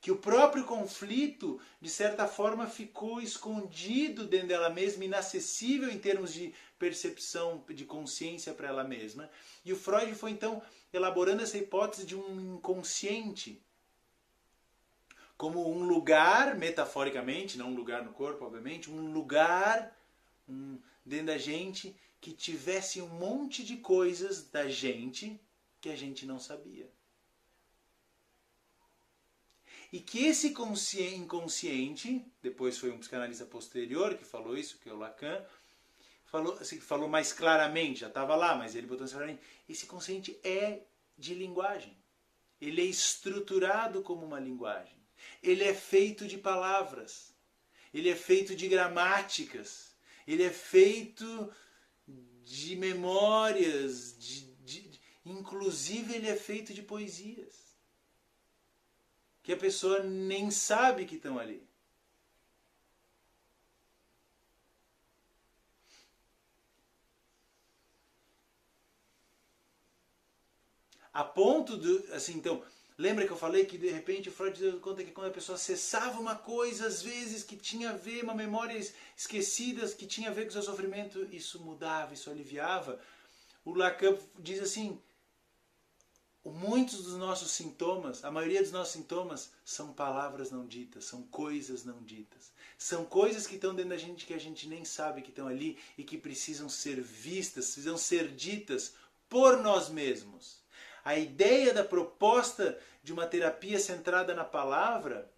que o próprio conflito, de certa forma, ficou escondido dentro dela mesma, inacessível em termos de percepção, de consciência para ela mesma. E o Freud foi então elaborando essa hipótese de um inconsciente como um lugar, metaforicamente, não um lugar no corpo, obviamente, um lugar um, dentro da gente que tivesse um monte de coisas da gente que a gente não sabia e que esse inconsciente, depois foi um psicanalista posterior que falou isso, que é o Lacan, falou, assim, falou mais claramente, já estava lá, mas ele botou assim claramente, esse consciente é de linguagem. Ele é estruturado como uma linguagem. Ele é feito de palavras. Ele é feito de gramáticas. Ele é feito de memórias, de, de, inclusive ele é feito de poesias que a pessoa nem sabe que estão ali. A ponto de, assim, então, lembra que eu falei que de repente o Freud deu conta que quando a pessoa acessava uma coisa, às vezes, que tinha a ver, uma memória esquecida, que tinha a ver com o seu sofrimento, isso mudava, isso aliviava. O Lacan diz assim, muitos dos nossos sintomas, a maioria dos nossos sintomas, são palavras não ditas, são coisas não ditas. São coisas que estão dentro da gente que a gente nem sabe que estão ali e que precisam ser vistas, precisam ser ditas por nós mesmos. A ideia da proposta de uma terapia centrada na palavra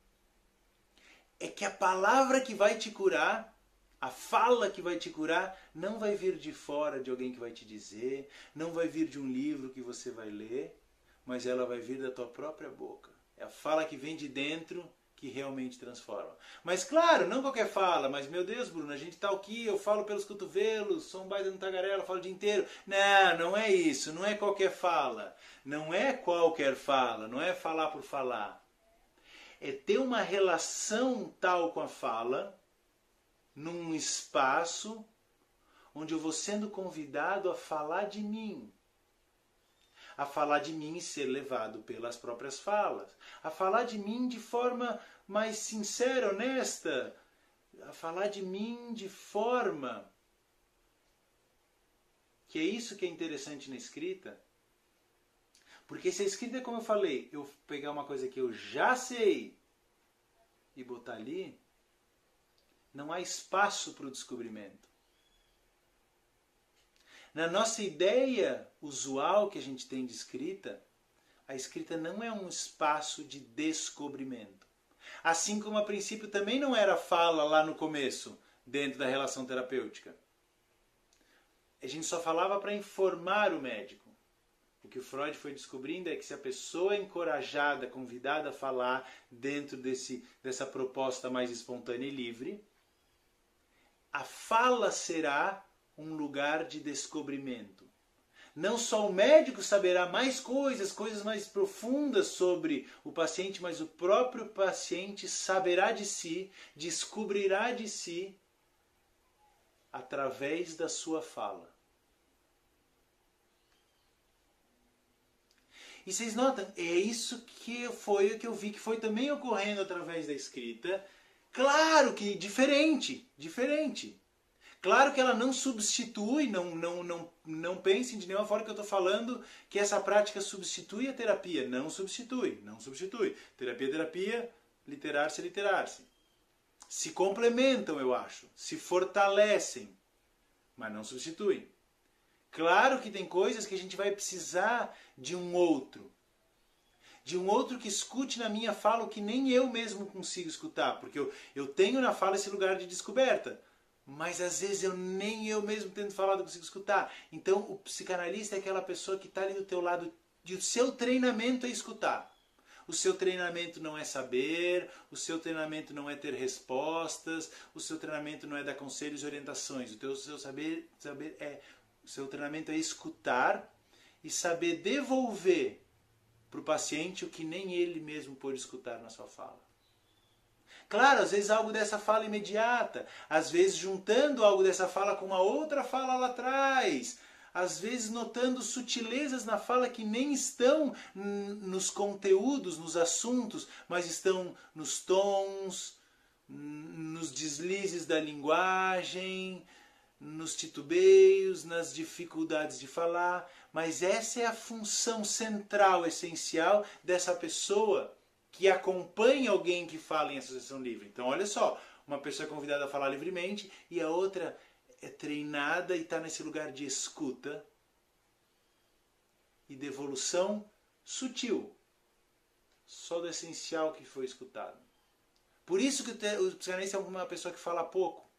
é que a palavra que vai te curar a fala que vai te curar não vai vir de fora de alguém que vai te dizer, não vai vir de um livro que você vai ler, mas ela vai vir da tua própria boca. É a fala que vem de dentro que realmente transforma. Mas claro, não qualquer fala, mas meu Deus, Bruno, a gente está aqui, eu falo pelos cotovelos, sou um baita no tagarela, falo o dia inteiro. Não, não é isso, não é qualquer fala. Não é qualquer fala, não é falar por falar. É ter uma relação tal com a fala, num espaço onde eu vou sendo convidado a falar de mim a falar de mim e ser levado pelas próprias falas, a falar de mim de forma mais sincera, honesta, a falar de mim de forma que é isso que é interessante na escrita. Porque se a escrita é como eu falei, eu pegar uma coisa que eu já sei e botar ali, não há espaço para o descobrimento. Na nossa ideia usual que a gente tem de escrita, a escrita não é um espaço de descobrimento. Assim como a princípio também não era fala lá no começo, dentro da relação terapêutica. A gente só falava para informar o médico. Que o Freud foi descobrindo é que se a pessoa é encorajada, convidada a falar dentro desse, dessa proposta mais espontânea e livre, a fala será um lugar de descobrimento. Não só o médico saberá mais coisas, coisas mais profundas sobre o paciente, mas o próprio paciente saberá de si, descobrirá de si através da sua fala. E vocês notam, é isso que foi o que eu vi que foi também ocorrendo através da escrita. Claro que diferente, diferente. Claro que ela não substitui, não, não, não, não pensem de nenhuma forma que eu estou falando que essa prática substitui a terapia. Não substitui, não substitui. Terapia é terapia, literar-se é literar-se. Se complementam, eu acho. Se fortalecem, mas não substituem. Claro que tem coisas que a gente vai precisar de um outro. De um outro que escute na minha fala o que nem eu mesmo consigo escutar. Porque eu, eu tenho na fala esse lugar de descoberta mas às vezes eu nem eu mesmo tendo falado consigo escutar. Então o psicanalista é aquela pessoa que está ali do teu lado e o seu treinamento é escutar. O seu treinamento não é saber, o seu treinamento não é ter respostas, o seu treinamento não é dar conselhos e orientações. O teu, seu saber, saber é o seu treinamento é escutar e saber devolver para o paciente o que nem ele mesmo pôde escutar na sua fala. Claro, às vezes algo dessa fala imediata, às vezes juntando algo dessa fala com uma outra fala lá atrás, às vezes notando sutilezas na fala que nem estão nos conteúdos, nos assuntos, mas estão nos tons, nos deslizes da linguagem, nos titubeios, nas dificuldades de falar, mas essa é a função central, essencial dessa pessoa que acompanha alguém que fala em associação livre. Então, olha só, uma pessoa é convidada a falar livremente e a outra é treinada e está nesse lugar de escuta e devolução sutil, só do essencial que foi escutado. Por isso que o psicanalista é uma pessoa que fala pouco.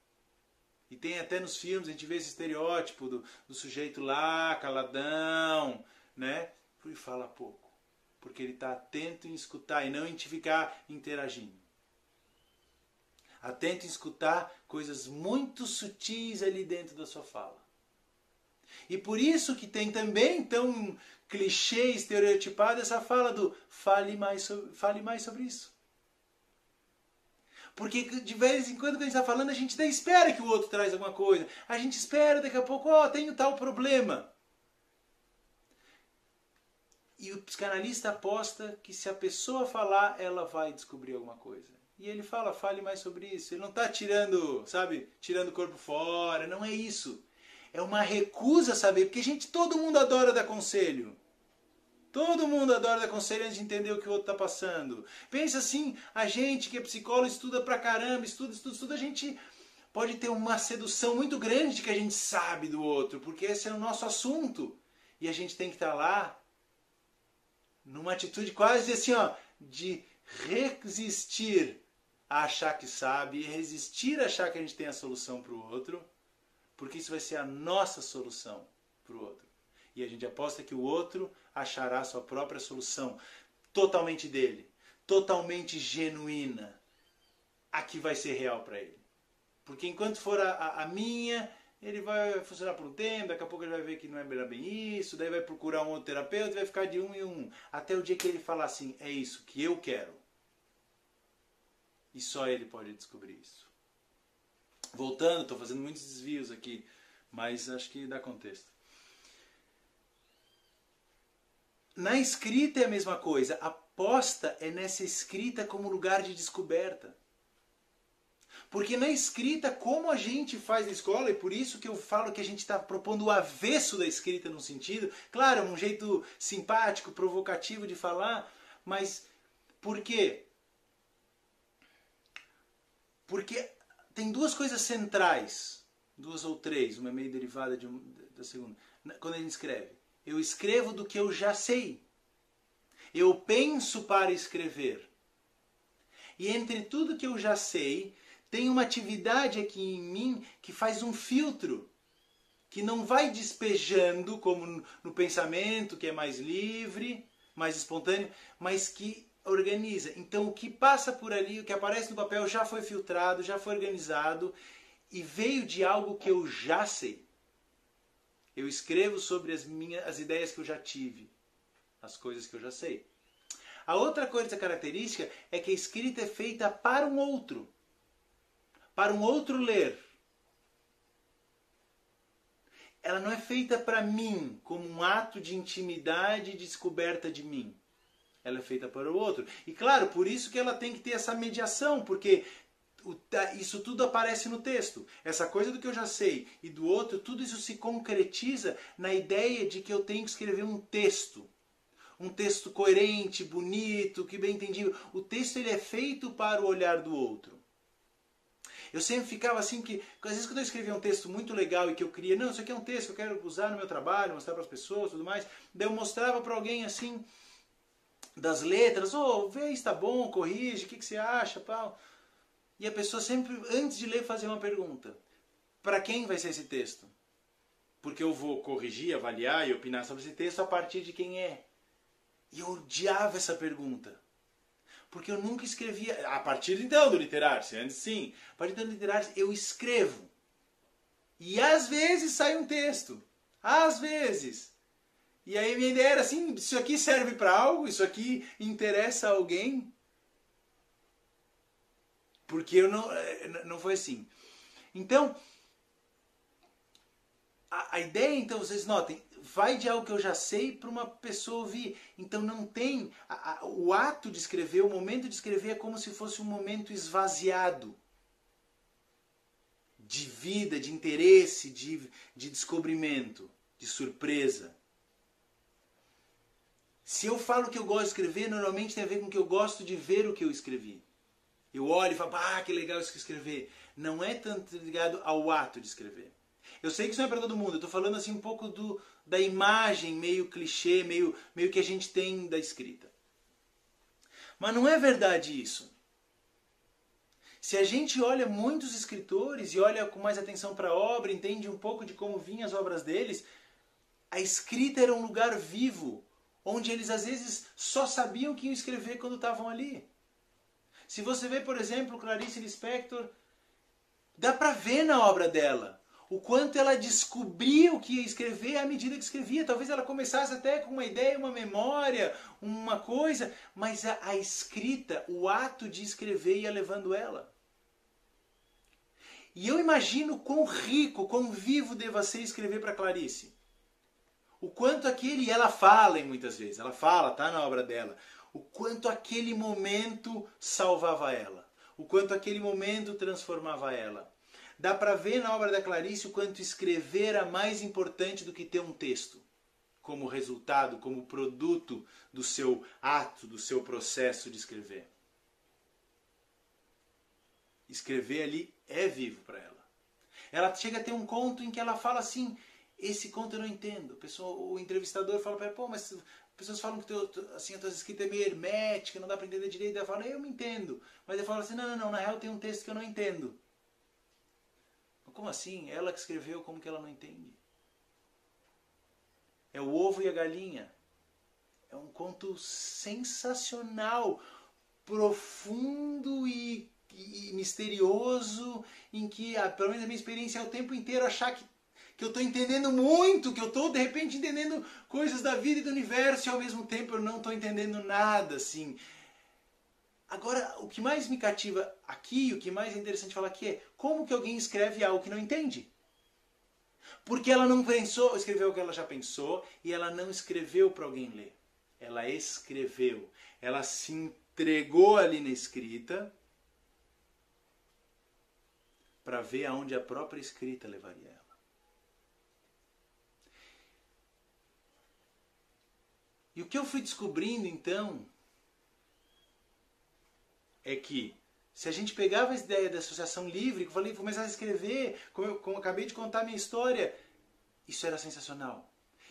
E tem até nos filmes, a gente vê esse estereótipo do, do sujeito lá, caladão, né? E fala pouco. Porque ele está atento em escutar e não em te ficar interagindo. Atento em escutar coisas muito sutis ali dentro da sua fala. E por isso que tem também tão clichê, estereotipado essa fala do fale mais sobre, fale mais sobre isso. Porque de vez em quando, quando a gente está falando, a gente até espera que o outro traz alguma coisa. A gente espera daqui a pouco, ó, oh, tenho tal problema. E o psicanalista aposta que se a pessoa falar, ela vai descobrir alguma coisa. E ele fala, fale mais sobre isso. Ele não está tirando, sabe, tirando o corpo fora, não é isso. É uma recusa saber, porque gente, todo mundo adora dar conselho. Todo mundo adora dar conselho antes de entender o que o outro está passando. Pensa assim, a gente que é psicólogo estuda pra caramba, estuda, estuda, estuda, a gente pode ter uma sedução muito grande de que a gente sabe do outro, porque esse é o nosso assunto. E a gente tem que estar tá lá numa atitude quase assim, ó, de resistir a achar que sabe e resistir a achar que a gente tem a solução para o outro, porque isso vai ser a nossa solução para o outro. E a gente aposta que o outro achará sua própria solução, totalmente dele, totalmente genuína, a que vai ser real para ele. Porque enquanto for a, a, minha, ele vai funcionar por um tempo, daqui a pouco ele vai ver que não é bem isso, daí vai procurar um outro terapeuta e vai ficar de um em um. Até o dia que ele falar assim, é isso que eu quero. E só ele pode descobrir isso. Voltando, estou fazendo muitos desvios aqui, mas acho que dá contexto. Na escrita é a mesma coisa. A posta é nessa escrita como lugar de descoberta. Porque na escrita, como a gente faz na escola, e por isso que eu falo que a gente está propondo o avesso da escrita no sentido, claro, um jeito simpático, provocativo de falar, mas por quê? Porque tem duas coisas centrais, duas ou três, uma meio derivada de um, da segunda, quando a gente escreve. Eu escrevo do que eu já sei. Eu penso para escrever. E entre tudo que eu já sei, tem uma atividade aqui em mim que faz um filtro, que não vai despejando como no pensamento, que é mais livre, mais espontâneo, mas que organiza. Então o que passa por ali, o que aparece no papel já foi filtrado, já foi organizado e veio de algo que eu já sei. Eu escrevo sobre as minhas as ideias que eu já tive, as coisas que eu já sei. A outra coisa característica é que a escrita é feita para um outro, para um outro ler. Ela não é feita para mim, como um ato de intimidade e descoberta de mim. Ela é feita para o outro. E claro, por isso que ela tem que ter essa mediação, porque isso tudo aparece no texto. Essa coisa do que eu já sei e do outro, tudo isso se concretiza na ideia de que eu tenho que escrever um texto. Um texto coerente, bonito, que bem entendido. O texto ele é feito para o olhar do outro. Eu sempre ficava assim que, às vezes quando eu escrevia um texto muito legal e que eu queria, não, isso aqui é um texto que eu quero usar no meu trabalho, mostrar para as pessoas, tudo mais, daí eu mostrava para alguém assim das letras, oh, vê se tá bom, corrige, o que, que você acha, pau. E a pessoa sempre, antes de ler, fazia uma pergunta: para quem vai ser esse texto? Porque eu vou corrigir, avaliar e opinar sobre esse texto a partir de quem é. E eu odiava essa pergunta. Porque eu nunca escrevia. A partir então do literário, antes sim. A partir do literário eu escrevo. E às vezes sai um texto. Às vezes. E aí minha ideia era assim: isso aqui serve para algo? Isso aqui interessa a alguém? Porque eu não, eh, não foi assim. Então, a, a ideia, então, vocês notem, vai de algo que eu já sei para uma pessoa ouvir. Então não tem. A, a, o ato de escrever, o momento de escrever é como se fosse um momento esvaziado de vida, de interesse, de, de descobrimento, de surpresa. Se eu falo que eu gosto de escrever, normalmente tem a ver com que eu gosto de ver o que eu escrevi. Eu olho e falo, ah, que legal isso que escrever. Não é tanto ligado ao ato de escrever. Eu sei que isso não é para todo mundo, eu estou falando assim um pouco do, da imagem meio clichê, meio, meio que a gente tem da escrita. Mas não é verdade isso. Se a gente olha muitos escritores e olha com mais atenção para a obra, entende um pouco de como vinham as obras deles, a escrita era um lugar vivo, onde eles às vezes só sabiam que iam escrever quando estavam ali. Se você vê, por exemplo, Clarice Lispector, dá para ver na obra dela o quanto ela descobria o que ia escrever à medida que escrevia. Talvez ela começasse até com uma ideia, uma memória, uma coisa, mas a, a escrita, o ato de escrever ia levando ela. E eu imagino quão rico, quão vivo deva ser escrever para Clarice. O quanto aquele, ela fala em muitas vezes, ela fala, tá na obra dela, o quanto aquele momento salvava ela, o quanto aquele momento transformava ela. Dá para ver na obra da Clarice o quanto escrever era mais importante do que ter um texto, como resultado, como produto do seu ato, do seu processo de escrever. Escrever ali é vivo para ela. Ela chega a ter um conto em que ela fala assim: esse conto eu não entendo. O, entrevistador fala para ela, pô, mas pessoas falam que teu, assim, a tua escrita é meio hermética, não dá para entender direito. Ela fala, eu me entendo. Mas ele fala assim, não, não, não, na real tem um texto que eu não entendo. Como assim? Ela que escreveu, como que ela não entende? É o ovo e a galinha. É um conto sensacional, profundo e, e misterioso, em que, ah, pelo menos a minha experiência é o tempo inteiro achar que, que eu estou entendendo muito, que eu estou de repente entendendo coisas da vida e do universo, e ao mesmo tempo eu não estou entendendo nada, assim. Agora, o que mais me cativa aqui, o que mais é interessante falar aqui é como que alguém escreve algo que não entende. Porque ela não pensou, escreveu o que ela já pensou e ela não escreveu para alguém ler. Ela escreveu. Ela se entregou ali na escrita para ver aonde a própria escrita levaria ela. E o que eu fui descobrindo então é que se a gente pegava a ideia da associação livre, que eu falei, começar a escrever, como eu, como eu acabei de contar a minha história, isso era sensacional.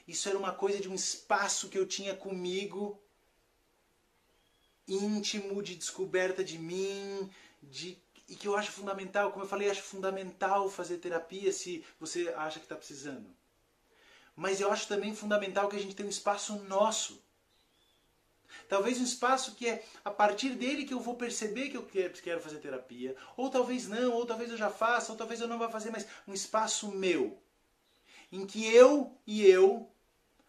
Isso era uma coisa de um espaço que eu tinha comigo, íntimo, de descoberta de mim, de e que eu acho fundamental, como eu falei, acho fundamental fazer terapia se você acha que está precisando. Mas eu acho também fundamental que a gente tenha um espaço nosso Talvez um espaço que é a partir dele que eu vou perceber que eu quero fazer terapia. Ou talvez não, ou talvez eu já faça, ou talvez eu não vá fazer, mas um espaço meu. Em que eu e eu,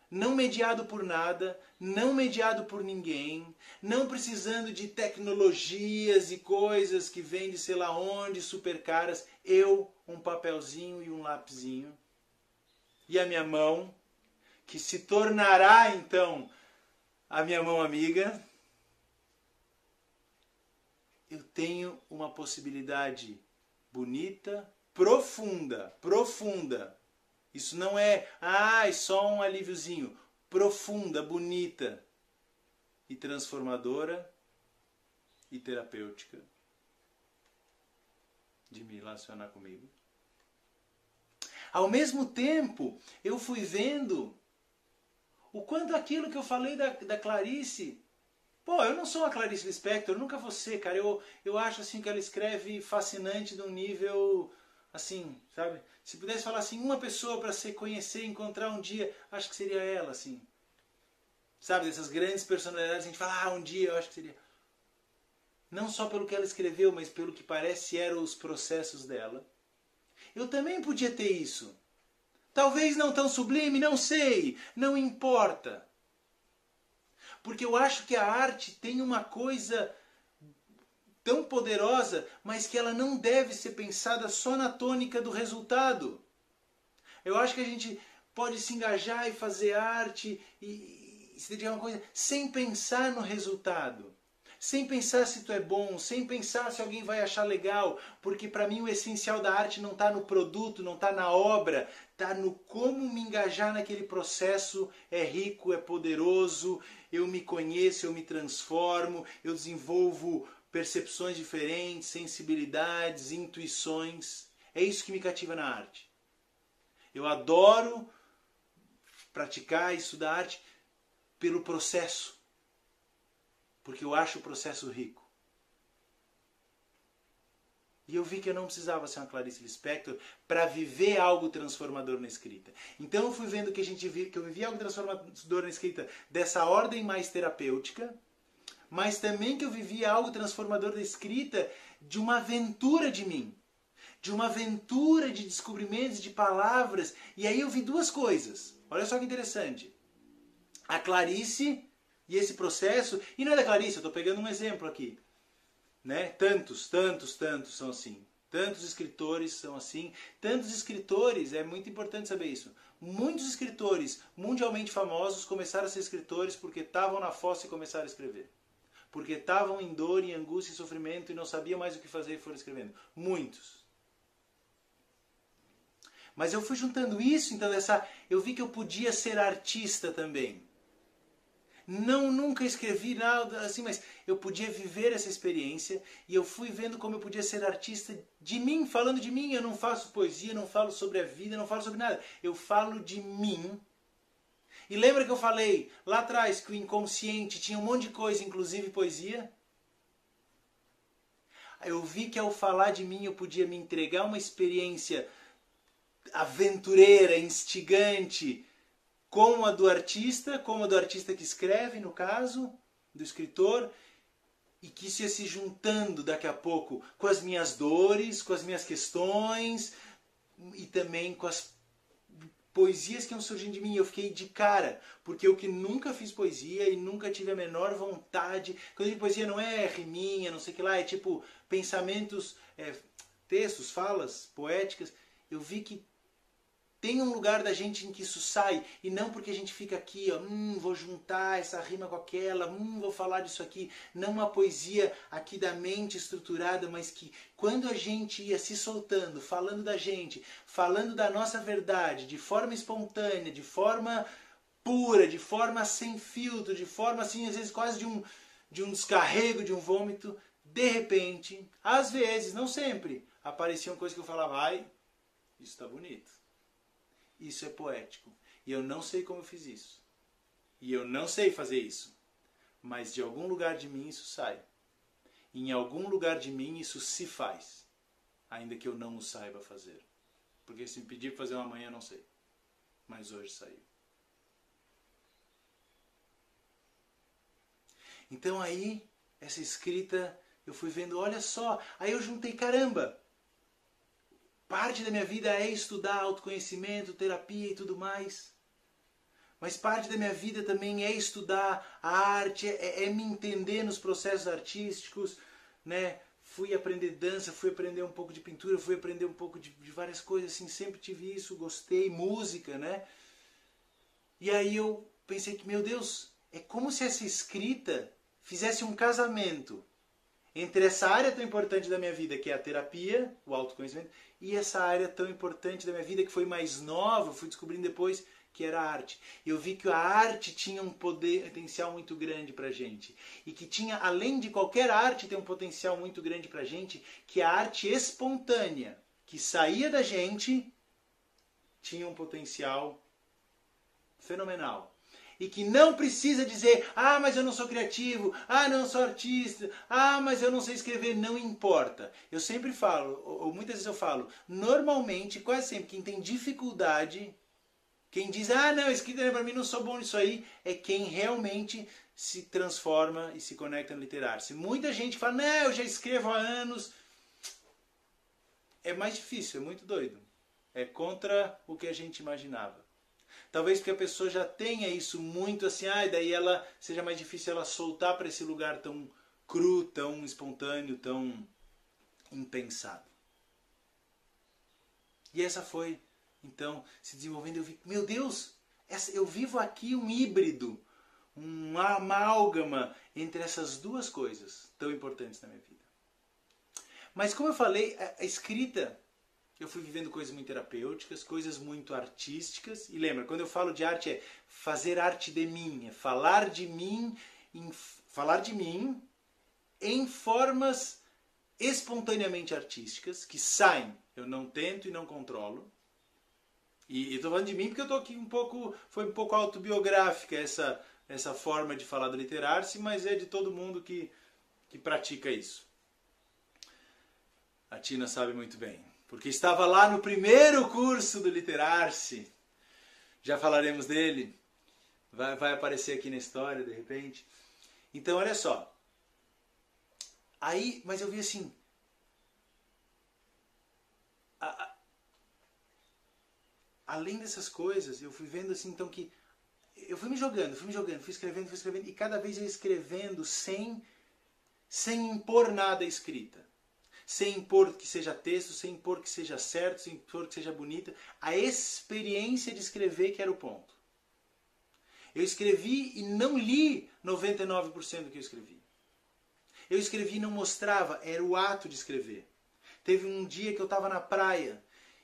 não mediado por nada, não mediado por ninguém, não precisando de tecnologias e coisas que vêm de sei lá onde, super caras, eu, um papelzinho e um lapisinho. E a minha mão, que se tornará então a minha mão amiga, eu tenho uma possibilidade bonita, profunda, profunda. Isso não é, ah, é só um alíviozinho. Profunda, bonita e transformadora e terapêutica de me relacionar comigo. Ao mesmo tempo, eu fui vendo o quanto aquilo que eu falei da, da Clarice. Pô, eu não sou a Clarice Lispector, nunca vou ser, cara. Eu, eu acho assim que ela escreve fascinante de um nível assim, sabe? Se pudesse falar assim, uma pessoa para se conhecer, encontrar um dia, acho que seria ela, assim. Sabe, dessas grandes personalidades, a gente fala, ah, um dia eu acho que seria. não só pelo que ela escreveu, mas pelo que parece eram os processos dela. Eu também podia ter isso. Talvez não tão sublime, não sei, não importa. Porque eu acho que a arte tem uma coisa tão poderosa, mas que ela não deve ser pensada só na tônica do resultado. Eu acho que a gente pode se engajar e fazer arte e, e se dedicar a uma coisa sem pensar no resultado sem pensar se tu é bom, sem pensar se alguém vai achar legal, porque para mim o essencial da arte não está no produto, não está na obra, está no como me engajar naquele processo. É rico, é poderoso, eu me conheço, eu me transformo, eu desenvolvo percepções diferentes, sensibilidades, intuições. É isso que me cativa na arte. Eu adoro praticar e estudar arte pelo processo porque eu acho o processo rico. E eu vi que eu não precisava ser uma Clarice Lispector para viver algo transformador na escrita. Então eu fui vendo que a gente que eu vivi algo transformador na escrita dessa ordem mais terapêutica, mas também que eu vivi algo transformador na escrita de uma aventura de mim, de uma aventura de descobrimentos de palavras. E aí eu vi duas coisas. Olha só que interessante. A Clarice e esse processo, e não é da Clarice, eu estou pegando um exemplo aqui. Né? Tantos, tantos, tantos são assim. Tantos escritores são assim. Tantos escritores, é muito importante saber isso. Muitos escritores mundialmente famosos começaram a ser escritores porque estavam na fossa e começaram a escrever. Porque estavam em dor, em angústia e sofrimento e não sabiam mais o que fazer e foram escrevendo. Muitos. Mas eu fui juntando isso, então essa, eu vi que eu podia ser artista também. Não, nunca escrevi nada assim, mas eu podia viver essa experiência e eu fui vendo como eu podia ser artista de mim, falando de mim. Eu não faço poesia, não falo sobre a vida, não falo sobre nada. Eu falo de mim. E lembra que eu falei lá atrás que o inconsciente tinha um monte de coisa, inclusive poesia? Eu vi que ao falar de mim eu podia me entregar uma experiência aventureira, instigante, como a do artista, como a do artista que escreve, no caso, do escritor, e que isso ia se juntando daqui a pouco com as minhas dores, com as minhas questões e também com as poesias que iam surgindo de mim. Eu fiquei de cara, porque eu que nunca fiz poesia e nunca tive a menor vontade. Quando eu digo poesia não é riminha, não sei o que lá, é tipo pensamentos, é, textos, falas poéticas. Eu vi que tem um lugar da gente em que isso sai, e não porque a gente fica aqui, ó, hum, vou juntar essa rima com aquela, hum, vou falar disso aqui. Não uma poesia aqui da mente estruturada, mas que quando a gente ia se soltando, falando da gente, falando da nossa verdade, de forma espontânea, de forma pura, de forma sem filtro, de forma assim, às vezes quase de um, de um descarrego, de um vômito, de repente, às vezes, não sempre, apareciam coisas que eu falava, ai, isso está bonito isso é poético. E eu não sei como eu fiz isso. E eu não sei fazer isso. Mas de algum lugar de mim isso sai. Em algum lugar de mim isso se faz. Ainda que eu não o saiba fazer. Porque se me pedir para fazer uma manhã, não sei. Mas hoje saiu. Então aí, essa escrita, eu fui vendo, olha só. Aí eu juntei, caramba, Parte da minha vida é estudar autoconhecimento, terapia e tudo mais. Mas parte da minha vida também é estudar a arte, é, é me entender nos processos artísticos, né? Fui aprender dança, fui aprender um pouco de pintura, fui aprender um pouco de, de várias coisas, assim, sempre tive isso, gostei, música, né? E aí eu pensei que, meu Deus, é como se essa escrita fizesse um casamento entre essa área tão importante da minha vida, que é a terapia, o autoconhecimento, e essa área tão importante da minha vida, que foi mais nova, fui descobrindo depois, que era a arte. Eu vi que a arte tinha um poder, potencial muito grande para gente. E que tinha, além de qualquer arte, tem um potencial muito grande para gente, que a arte espontânea, que saía da gente, tinha um potencial fenomenal e que não precisa dizer, ah, mas eu não sou criativo, ah, não sou artista, ah, mas eu não sei escrever, não importa. Eu sempre falo, ou muitas vezes eu falo, normalmente, quase sempre, quem tem dificuldade Quem diz, ah, não, escrita para mim não sou bom nisso aí, é quem realmente se transforma e se conecta no literário. Se muita gente fala, não, eu já escrevo há anos, é mais difícil, é muito doido. É contra o que a gente imaginava. Talvez porque a pessoa já tenha isso muito assim, ah, daí ela seja mais difícil ela soltar para esse lugar tão cru, tão espontâneo, tão impensado. E essa foi então, se desenvolvendo, eu vi, meu Deus, eu vivo aqui um híbrido, uma amálgama entre essas duas coisas tão importantes na minha vida. Mas como eu falei, a escrita, eu fui vivendo coisas muito terapêuticas, coisas muito artísticas. E lembra, quando eu falo de arte é fazer arte de mim, é falar de mim, em, falar de mim em formas espontaneamente artísticas que saem. Eu não tento e não controlo. E estou falando de mim porque eu estou aqui um pouco, foi um pouco autobiográfica essa, essa forma de falar do literar-se, mas é de todo mundo que, que pratica isso. A Tina sabe muito bem, porque estava lá no primeiro curso do literar-se. Já falaremos dele, vai, vai aparecer aqui na história de repente. Então, olha só. Aí, mas eu vi assim, além dessas coisas, eu fui vendo assim, então que eu fui me jogando, fui me jogando, fui escrevendo, fui escrevendo e cada vez eu escrevendo sem sem impor nada escrita. Sem impor que seja texto, sem impor que seja certo, sem impor que seja bonita, a experiência de escrever que era o ponto. Eu escrevi e não li 99% do que eu escrevi. Eu escrevi e não mostrava, era o ato de escrever. Teve um dia que eu estava na praia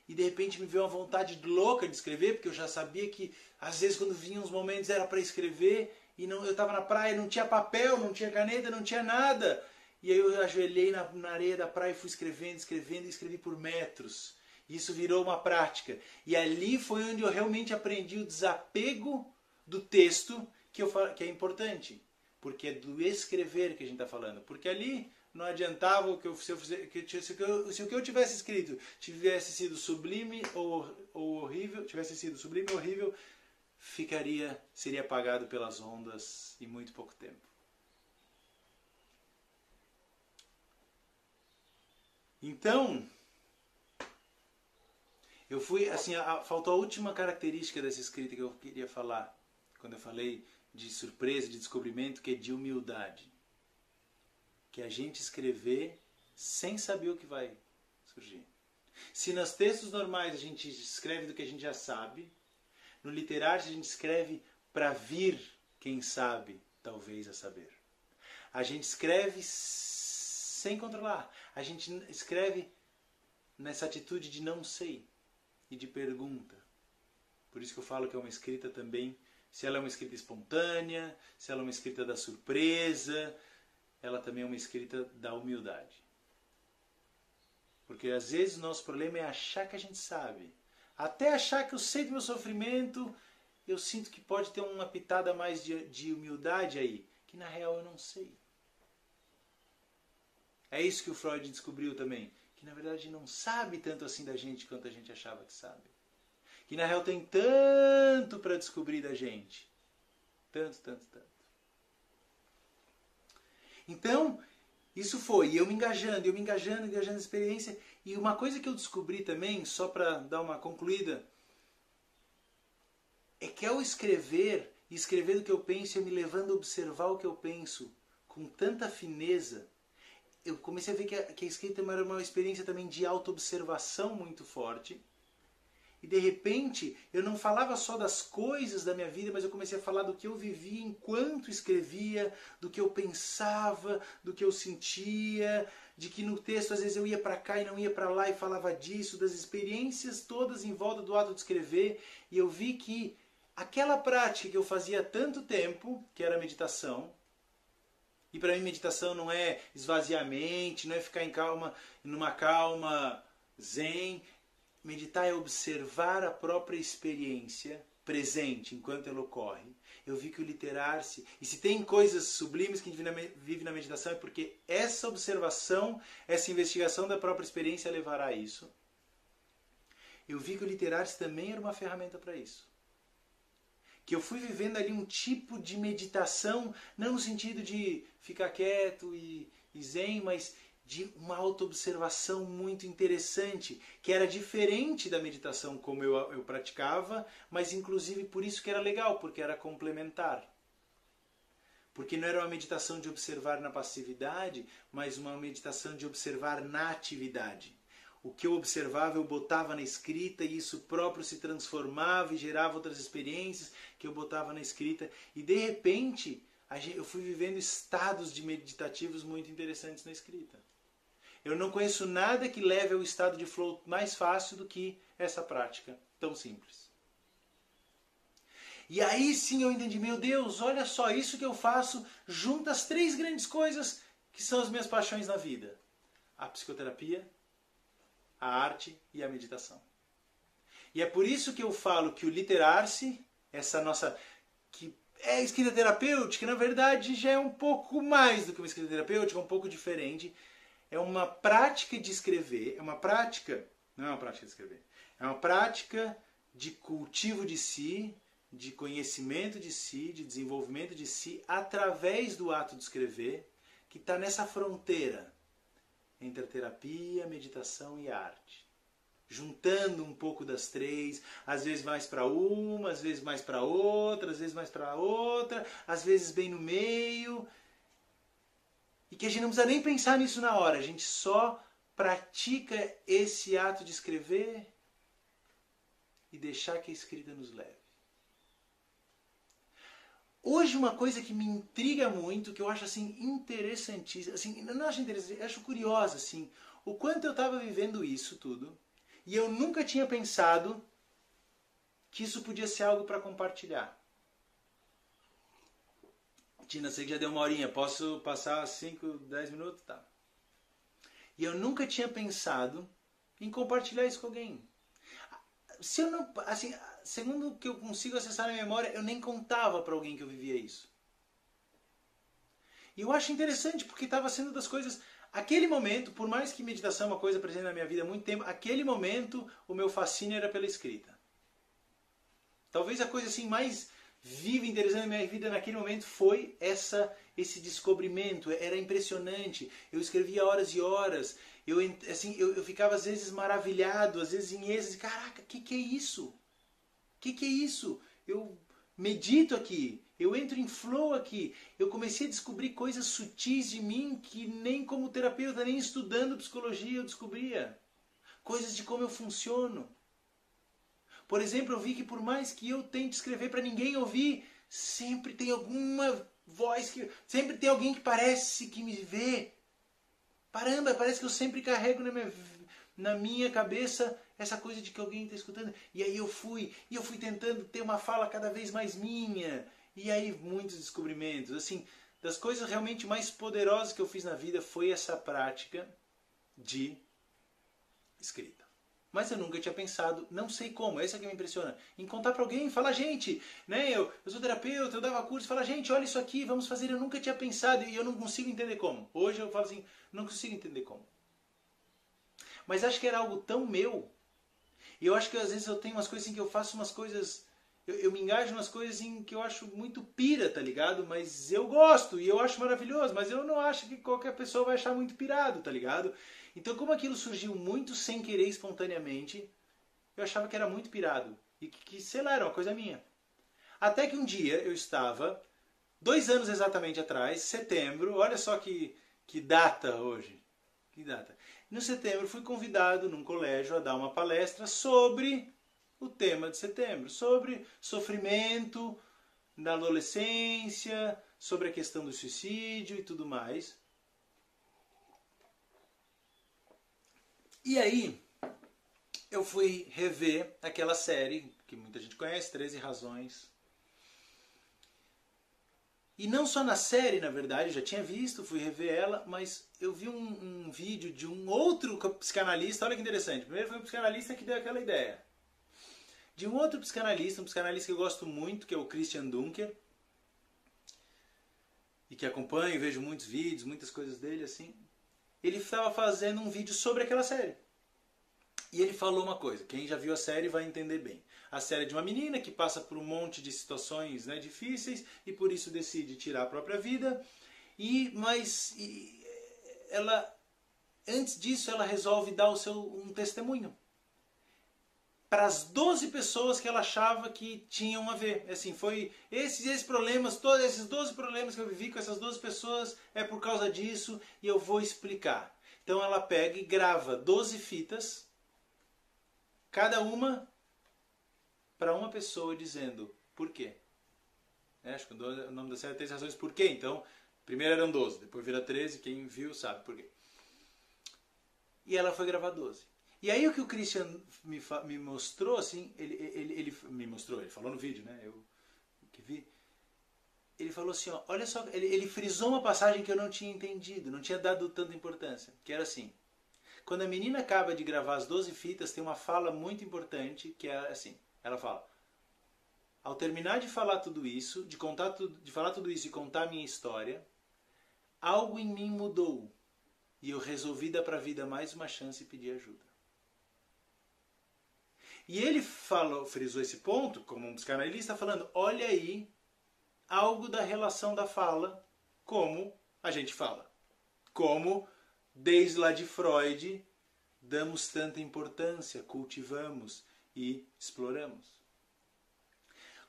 e de repente me veio uma vontade louca de escrever, porque eu já sabia que às vezes quando vinham os momentos era para escrever e não, eu estava na praia, não tinha papel, não tinha caneta, não tinha nada. E aí eu ajoelhei na, na areia da praia e fui escrevendo, escrevendo e escrevi por metros. Isso virou uma prática. E ali foi onde eu realmente aprendi o desapego do texto, que, eu, que é importante. Porque é do escrever que a gente está falando. Porque ali não adiantava que eu, se, eu fizer, se, eu, se o que eu tivesse escrito tivesse sido sublime ou, ou horrível, tivesse sido sublime ou horrível, ficaria, seria apagado pelas ondas em muito pouco tempo. Então, eu fui, assim, a, faltou a última característica dessa escrita que eu queria falar, quando eu falei de surpresa, de descobrimento, que é de humildade que a gente escrever sem saber o que vai surgir. Se nos textos normais a gente escreve do que a gente já sabe, no literário a gente escreve para vir, quem sabe, talvez a saber. A gente escreve sem controlar. A gente escreve nessa atitude de não sei e de pergunta. Por isso que eu falo que é uma escrita também, se ela é uma escrita espontânea, se ela é uma escrita da surpresa, ela também é uma escrita da humildade. Porque às vezes o nosso problema é achar que a gente sabe. Até achar que eu sei do meu sofrimento, eu sinto que pode ter uma pitada mais de, de humildade aí, que na real eu não sei. É isso que o Freud descobriu também, que na verdade não sabe tanto assim da gente quanto a gente achava que sabe. Que na real tem tanto para descobrir da gente. Tanto, tanto, tanto. Então, isso foi, e eu me engajando, eu me engajando, engajando na experiência. E uma coisa que eu descobri também, só para dar uma concluída, é que ao escrever, e escrever do que eu penso, eu me levando a observar o que eu penso com tanta fineza, eu comecei a ver que a, que a escrita era uma experiência também de autoobservação muito forte. E de repente eu não falava só das coisas da minha vida, mas eu comecei a falar do que eu vivia enquanto escrevia, do que eu pensava, do que eu sentia, de que no texto às vezes eu ia para cá e não ia para lá e falava disso, das experiências todas em volta do ato de escrever, e eu vi que aquela prática que eu fazia há tanto tempo, que era a meditação, e para mim meditação não é esvaziar a mente, não é ficar em calma, numa calma zen, Meditar é observar a própria experiência presente enquanto ela ocorre. Eu vi que o literar-se, e se tem coisas sublimes que a gente vive na meditação, é porque essa observação, essa investigação da própria experiência levará a isso. Eu vi que o literar-se também era uma ferramenta para isso. Que eu fui vivendo ali um tipo de meditação, não no sentido de ficar quieto e, e zen, mas de uma autoobservação muito interessante, que era diferente da meditação como eu, eu praticava, mas inclusive por isso que era legal, porque era complementar. Porque não era uma meditação de observar na passividade, mas uma meditação de observar na atividade. O que eu observava eu botava na escrita e isso próprio se transformava e gerava outras experiências que eu botava na escrita. E de repente eu fui vivendo estados de meditativos muito interessantes na escrita. Eu não conheço nada que leve ao estado de flow mais fácil do que essa prática tão simples. E aí sim eu entendi, meu Deus, olha só, isso que eu faço junta as três grandes coisas que são as minhas paixões na vida: a psicoterapia, a arte e a meditação. E é por isso que eu falo que o literar-se, essa nossa que é escrita terapêutica, na verdade já é um pouco mais do que uma escrita terapêutica, é um pouco diferente, é uma prática de escrever, é uma prática, não é uma prática de escrever, é uma prática de cultivo de si, de conhecimento de si, de desenvolvimento de si, através do ato de escrever, que está nessa fronteira entre a terapia, meditação e arte. Juntando um pouco das três, às vezes mais para uma, às vezes mais para outra, às vezes mais para outra, às vezes bem no meio, e que a gente não precisa nem pensar nisso na hora, a gente só pratica esse ato de escrever e deixar que a escrita nos leve. Hoje uma coisa que me intriga muito, que eu acho assim interessantíssima, assim, não acho interessante, acho curiosa assim, o quanto eu estava vivendo isso tudo e eu nunca tinha pensado que isso podia ser algo para compartilhar. Tina, sei que já deu uma horinha, posso passar 5, 10 minutos? Tá. E eu nunca tinha pensado em compartilhar isso com alguém. Se eu não, assim, segundo o que eu consigo acessar na memória, eu nem contava para alguém que eu vivia isso. E eu acho interessante porque estava sendo das coisas. Aquele momento, por mais que meditação é uma coisa presente na minha vida há muito tempo, aquele momento o meu fascínio era pela escrita. Talvez a coisa assim mais viva e interessante na minha vida naquele momento foi essa esse descobrimento. Era impressionante. Eu escrevia horas e horas. Eu, assim, eu, eu ficava às vezes maravilhado, às vezes em êxtase. Caraca, que, que é isso? O que, que é isso? Eu medito aqui. Eu entro em flow aqui. Eu comecei a descobrir coisas sutis de mim que nem como terapeuta, nem estudando psicologia eu descobria. Coisas de como eu funciono. Por exemplo, eu vi que por mais que eu tente escrever para ninguém ouvir, sempre tem alguma voz que. Sempre tem alguém que parece que me vê. Caramba, parece que eu sempre carrego na minha, na minha cabeça essa coisa de que alguém está escutando. E aí eu fui, e eu fui tentando ter uma fala cada vez mais minha. E aí muitos descobrimentos. Assim, das coisas realmente mais poderosas que eu fiz na vida foi essa prática de escrita. Mas eu nunca tinha pensado, não sei como, essa que me impressiona, em contar para alguém, falar, gente, né, eu, eu sou terapeuta, eu dava curso, falar, gente, olha isso aqui, vamos fazer, eu nunca tinha pensado e eu não consigo entender como. Hoje eu falo assim, não consigo entender como. Mas acho que era algo tão meu. E eu acho que às vezes eu tenho umas coisas em que eu faço umas coisas eu, eu, me engajo umas coisas em que eu acho muito pira, tá ligado? Mas eu gosto e eu acho maravilhoso, mas eu não acho que qualquer pessoa vai achar muito pirado, tá ligado? Então, como aquilo surgiu muito sem querer, espontaneamente, eu achava que era muito pirado. E que, que, sei lá, era uma coisa minha. Até que um dia eu estava, dois anos exatamente atrás, setembro, olha só que, que data hoje. Que data. No setembro fui convidado num colégio a dar uma palestra sobre o tema de setembro, sobre sofrimento na adolescência, sobre a questão do suicídio e tudo mais. E aí, eu fui rever aquela série que muita gente conhece, 13 Razões. E não só na série, na verdade, já tinha visto, fui rever ela, mas eu vi um, um vídeo de um outro psicanalista, olha que interessante. Primeiro foi um psicanalista que deu aquela ideia. De um outro psicanalista, um psicanalista que eu gosto muito, que é o Christian Dunker, e que acompanho vejo muitos vídeos, muitas coisas dele, assim ele estava fazendo um vídeo sobre aquela série. E ele falou uma coisa, quem já viu a série vai entender bem. A série é de uma menina que passa por um monte de situações né, difíceis e por isso decide tirar a própria vida. E mas e, ela antes disso ela resolve dar o seu um testemunho para as 12 pessoas que ela achava que tinham a ver. Assim, foi esses esses problemas, todos esses 12 problemas que eu vivi com essas 12 pessoas é por causa disso e eu vou explicar. Então ela pega e grava 12 fitas, cada uma para uma pessoa dizendo por quê. É, acho que o nome da série é Três Razões Por Quê. Então, primeiro eram 12, depois vira 13, quem viu sabe por quê. E ela foi gravar 12. E aí o que o Christian me, me mostrou, assim, ele, ele, ele me mostrou, ele falou no vídeo, né? Eu que vi. Ele falou assim, ó, olha só, ele, ele frisou uma passagem que eu não tinha entendido, não tinha dado tanta importância, que era assim. Quando a menina acaba de gravar as 12 fitas, tem uma fala muito importante, que é assim, ela fala: Ao terminar de falar tudo isso, de contar tudo, de falar tudo isso e contar minha história, algo em mim mudou. E eu resolvi dar para a vida mais uma chance e pedir ajuda. E ele falou, frisou esse ponto, como um psicanalista, falando: olha aí algo da relação da fala, como a gente fala. Como, desde lá de Freud, damos tanta importância, cultivamos e exploramos.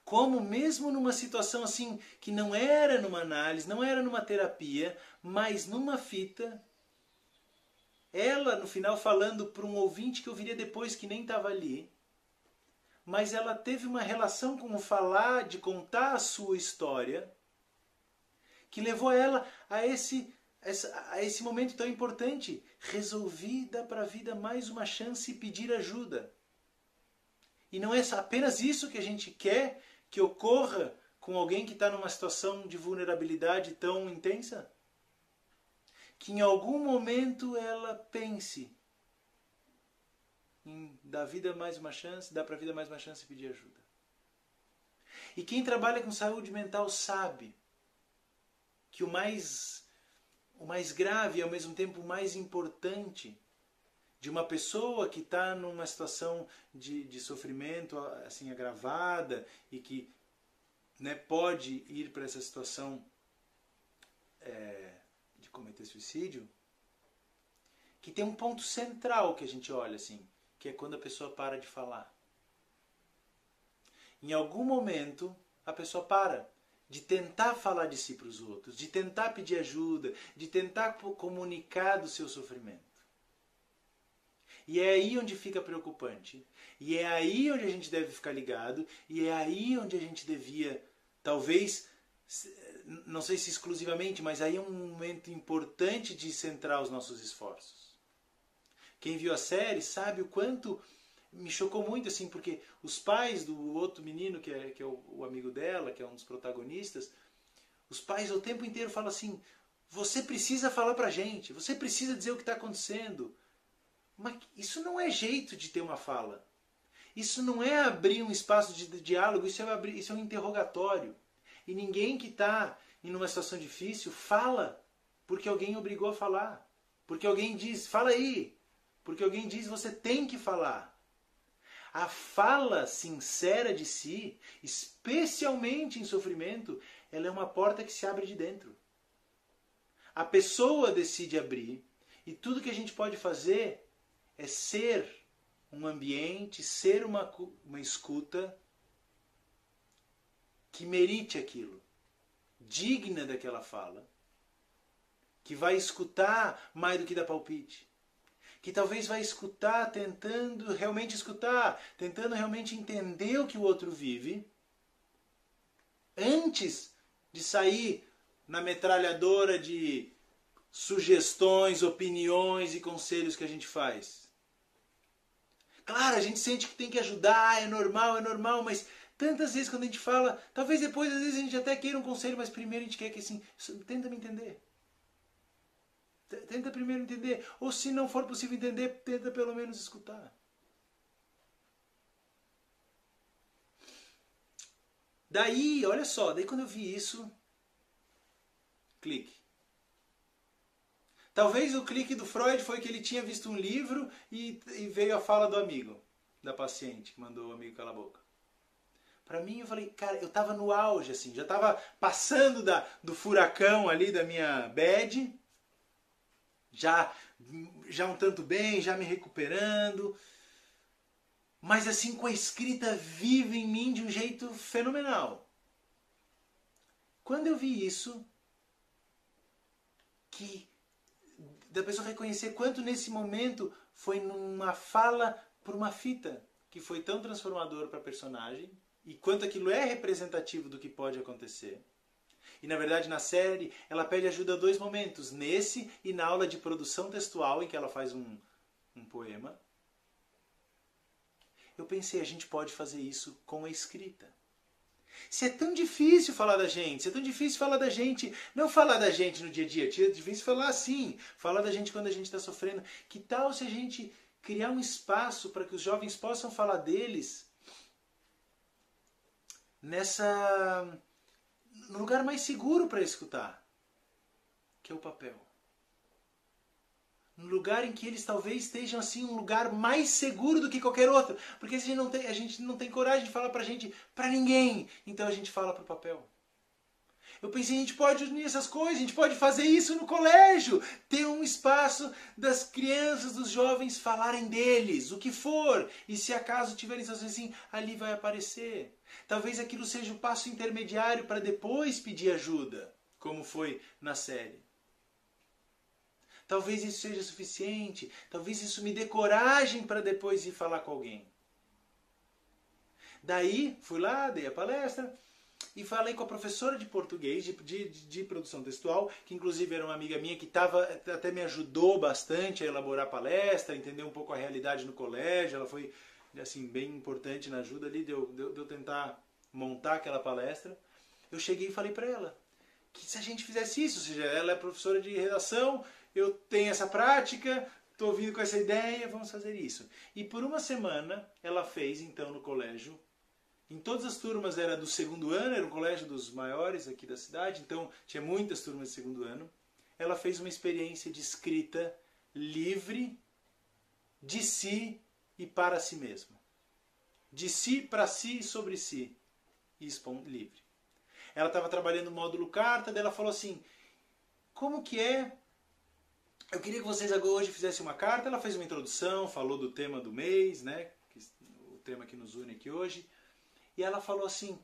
Como, mesmo numa situação assim, que não era numa análise, não era numa terapia, mas numa fita, ela, no final, falando para um ouvinte que eu viria depois que nem estava ali, mas ela teve uma relação com o falar, de contar a sua história, que levou ela a esse, a esse momento tão importante. Resolvi dar para a vida mais uma chance e pedir ajuda. E não é apenas isso que a gente quer que ocorra com alguém que está numa situação de vulnerabilidade tão intensa? Que em algum momento ela pense em dar vida mais uma chance, dar para a vida mais uma chance e pedir ajuda. E quem trabalha com saúde mental sabe que o mais o mais grave e ao mesmo tempo o mais importante de uma pessoa que está numa situação de, de sofrimento assim agravada e que né, pode ir para essa situação é, de cometer suicídio, que tem um ponto central que a gente olha assim, que é quando a pessoa para de falar. Em algum momento, a pessoa para de tentar falar de si para os outros, de tentar pedir ajuda, de tentar comunicar do seu sofrimento. E é aí onde fica preocupante. E é aí onde a gente deve ficar ligado. E é aí onde a gente devia, talvez, não sei se exclusivamente, mas aí é um momento importante de centrar os nossos esforços. Quem viu a série sabe o quanto me chocou muito, assim, porque os pais do outro menino, que é, que é o, o amigo dela, que é um dos protagonistas, os pais o tempo inteiro falam assim: você precisa falar pra gente, você precisa dizer o que está acontecendo. Mas isso não é jeito de ter uma fala. Isso não é abrir um espaço de diálogo, isso é, abrir, isso é um interrogatório. E ninguém que está em uma situação difícil fala porque alguém obrigou a falar. Porque alguém diz, fala aí, porque alguém diz você tem que falar. A fala sincera de si, especialmente em sofrimento, ela é uma porta que se abre de dentro. A pessoa decide abrir e tudo que a gente pode fazer é ser um ambiente, ser uma, uma escuta que merite aquilo, digna daquela fala, que vai escutar mais do que dar palpite que talvez vai escutar, tentando realmente escutar, tentando realmente entender o que o outro vive, antes de sair na metralhadora de sugestões, opiniões e conselhos que a gente faz. Claro, a gente sente que tem que ajudar, é normal, é normal, mas tantas vezes quando a gente fala, talvez depois às vezes a gente até queira um conselho, mas primeiro a gente quer que assim, tenta me entender. Tenta primeiro entender. Ou se não for possível entender, tenta pelo menos escutar. Daí, olha só, daí quando eu vi isso, clique. Talvez o clique do Freud foi que ele tinha visto um livro e, e veio a fala do amigo, da paciente, que mandou o amigo calar a boca. Para mim, eu falei, cara, eu tava no auge, assim, já tava passando da, do furacão ali da minha bed, já, já um tanto bem, já me recuperando, mas assim, com a escrita viva em mim de um jeito fenomenal. Quando eu vi isso, que da pessoa reconhecer quanto nesse momento foi numa fala por uma fita que foi tão transformador para a personagem e quanto aquilo é representativo do que pode acontecer. E na verdade na série ela pede ajuda a dois momentos, nesse e na aula de produção textual em que ela faz um, um poema. Eu pensei, a gente pode fazer isso com a escrita. Se é tão difícil falar da gente, se é tão difícil falar da gente, não falar da gente no dia a dia, é difícil falar assim, falar da gente quando a gente está sofrendo. Que tal se a gente criar um espaço para que os jovens possam falar deles nessa no lugar mais seguro para escutar, que é o papel. No lugar em que eles talvez estejam assim um lugar mais seguro do que qualquer outro, porque a gente não tem, a gente não tem coragem de falar para gente, para ninguém, então a gente fala para o papel. Eu pensei, a gente pode unir essas coisas, a gente pode fazer isso no colégio, ter um espaço das crianças, dos jovens falarem deles, o que for, e se acaso tiverem situações assim, ali vai aparecer. Talvez aquilo seja o passo intermediário para depois pedir ajuda, como foi na série. Talvez isso seja suficiente, talvez isso me dê coragem para depois ir falar com alguém. Daí, fui lá, dei a palestra, e falei com a professora de português, de, de, de, produção textual, que inclusive era uma amiga minha que tava, até me ajudou bastante a elaborar a palestra, entender um pouco a realidade no colégio. Ela foi assim bem importante na ajuda ali de eu, de, de eu tentar montar aquela palestra. Eu cheguei e falei para ela que se a gente fizesse isso, ou seja, ela é professora de redação, eu tenho essa prática, estou vindo com essa ideia, vamos fazer isso. E por uma semana ela fez então no colégio em todas as turmas era do segundo ano, era um colégio dos maiores aqui da cidade, então tinha muitas turmas de segundo ano. Ela fez uma experiência de escrita livre de si e para si mesma. De si para si e sobre si. E livre. Ela estava trabalhando no módulo carta, daí ela falou assim: Como que é? Eu queria que vocês hoje fizessem uma carta. Ela fez uma introdução, falou do tema do mês, né? O tema que nos une aqui hoje e ela falou assim: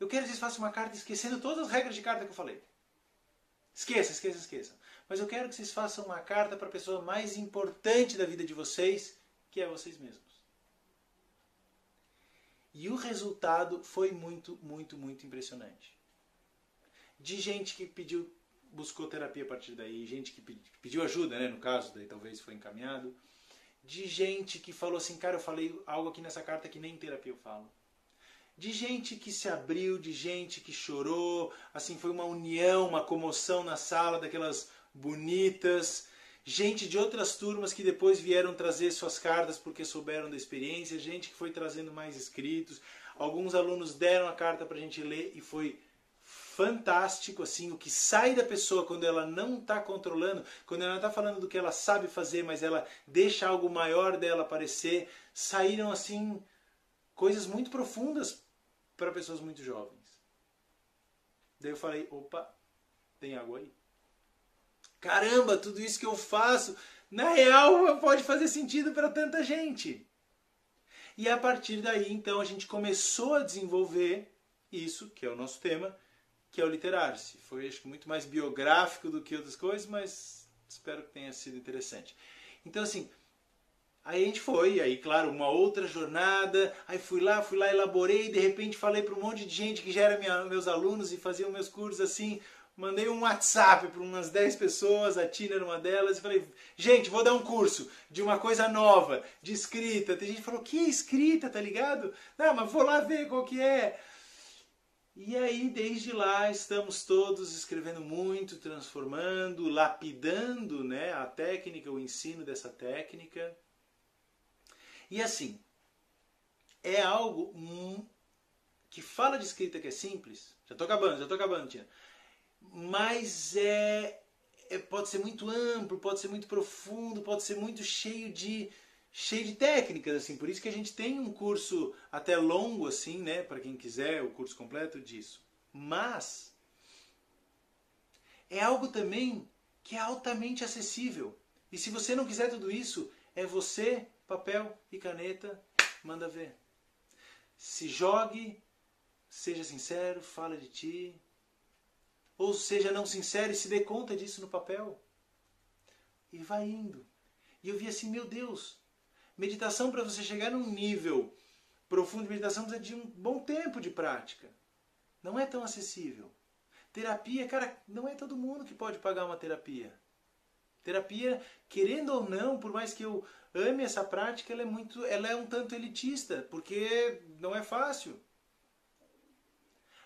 Eu quero que vocês façam uma carta esquecendo todas as regras de carta que eu falei. Esqueça, esqueça, esqueça. Mas eu quero que vocês façam uma carta para a pessoa mais importante da vida de vocês, que é vocês mesmos. E o resultado foi muito, muito, muito impressionante. De gente que pediu, buscou terapia a partir daí, gente que pediu ajuda, né, no caso, daí talvez foi encaminhado. De gente que falou assim, cara, eu falei algo aqui nessa carta que nem em terapia eu falo de gente que se abriu, de gente que chorou, assim foi uma união, uma comoção na sala daquelas bonitas, gente de outras turmas que depois vieram trazer suas cartas porque souberam da experiência, gente que foi trazendo mais escritos, alguns alunos deram a carta para a gente ler e foi fantástico assim o que sai da pessoa quando ela não está controlando, quando ela está falando do que ela sabe fazer, mas ela deixa algo maior dela aparecer, saíram assim coisas muito profundas para pessoas muito jovens. Daí eu falei, opa, tem água aí. Caramba, tudo isso que eu faço, na real, pode fazer sentido para tanta gente. E a partir daí, então, a gente começou a desenvolver isso, que é o nosso tema, que é o literar-se. Foi, acho que, muito mais biográfico do que outras coisas, mas espero que tenha sido interessante. Então, assim, Aí a gente foi, aí claro, uma outra jornada, aí fui lá, fui lá, elaborei, de repente falei para um monte de gente que já era minha, meus alunos e faziam meus cursos assim, mandei um WhatsApp para umas 10 pessoas, a Tina era uma delas, e falei, gente, vou dar um curso de uma coisa nova, de escrita. Tem gente que falou, que escrita, tá ligado? Não, mas vou lá ver qual que é. E aí, desde lá, estamos todos escrevendo muito, transformando, lapidando né, a técnica, o ensino dessa técnica. E assim, é algo que fala de escrita que é simples. Já estou acabando, já estou acabando, Tina. Mas é, é, pode ser muito amplo, pode ser muito profundo, pode ser muito cheio de cheio de técnicas assim. Por isso que a gente tem um curso até longo assim, né, para quem quiser o curso completo disso. Mas é algo também que é altamente acessível. E se você não quiser tudo isso, é você, papel e caneta, manda ver. Se jogue, seja sincero, fala de ti, ou seja não sincero e se dê conta disso no papel. E vai indo. E eu vi assim, meu Deus, meditação para você chegar num nível profundo de meditação precisa de um bom tempo de prática. Não é tão acessível. Terapia, cara, não é todo mundo que pode pagar uma terapia. Terapia, querendo ou não, por mais que eu ame essa prática, ela é muito, ela é um tanto elitista, porque não é fácil.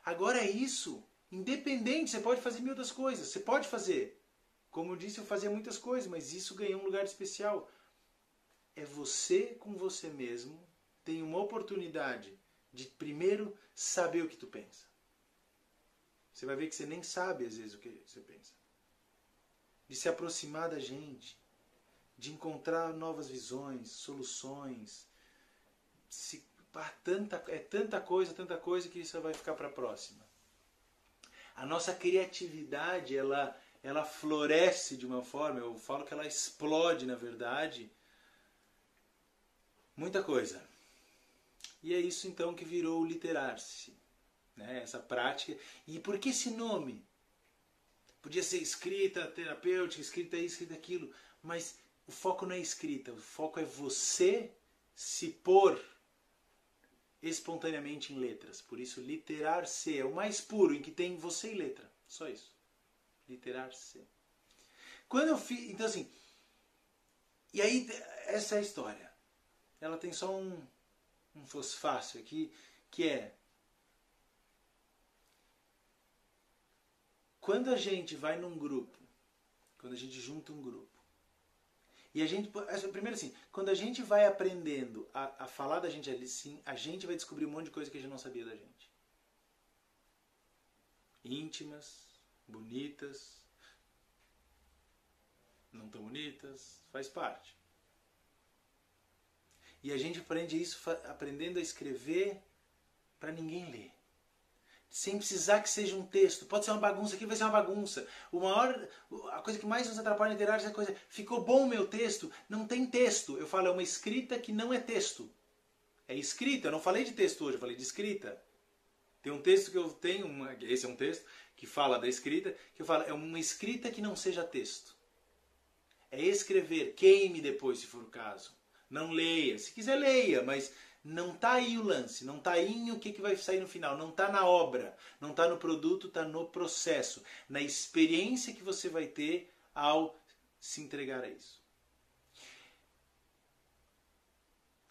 Agora é isso Independente, você pode fazer mil das coisas. Você pode fazer. Como eu disse, eu fazia muitas coisas, mas isso ganhou um lugar especial. É você com você mesmo tem uma oportunidade de primeiro saber o que tu pensa. Você vai ver que você nem sabe às vezes o que você pensa. De se aproximar da gente, de encontrar novas visões, soluções. Se, ah, tanta, é tanta coisa, tanta coisa que isso vai ficar para a próxima a nossa criatividade ela, ela floresce de uma forma, eu falo que ela explode na verdade. Muita coisa. E é isso então que virou o literar-se. Né? Essa prática. E por que esse nome? Podia ser escrita terapêutica, escrita isso, escrita aquilo. Mas o foco não é escrita, o foco é você se pôr espontaneamente em letras. Por isso, literar-se é o mais puro, em que tem você e letra. Só isso. Literar-se. Quando eu fiz. Então, assim. E aí, essa é a história. Ela tem só um, um fosfácio aqui, que é. Quando a gente vai num grupo, quando a gente junta um grupo, e a gente, primeiro assim, quando a gente vai aprendendo a, a falar da gente ali sim, a gente vai descobrir um monte de coisa que a gente não sabia da gente. Íntimas, bonitas, não tão bonitas, faz parte. E a gente aprende isso aprendendo a escrever para ninguém ler sem precisar que seja um texto. Pode ser uma bagunça, aqui vai ser uma bagunça. O maior, a coisa que mais nos atrapalha em literário é a coisa, ficou bom o meu texto? Não tem texto. Eu falo, é uma escrita que não é texto. É escrita, eu não falei de texto hoje, eu falei de escrita. Tem um texto que eu tenho, uma, esse é um texto, que fala da escrita, que eu falo, é uma escrita que não seja texto. É escrever, queime depois, se for o caso. Não leia. Se quiser, leia, mas não está aí o lance, não está aí o que, que vai sair no final, não está na obra, não está no produto, está no processo, na experiência que você vai ter ao se entregar a isso.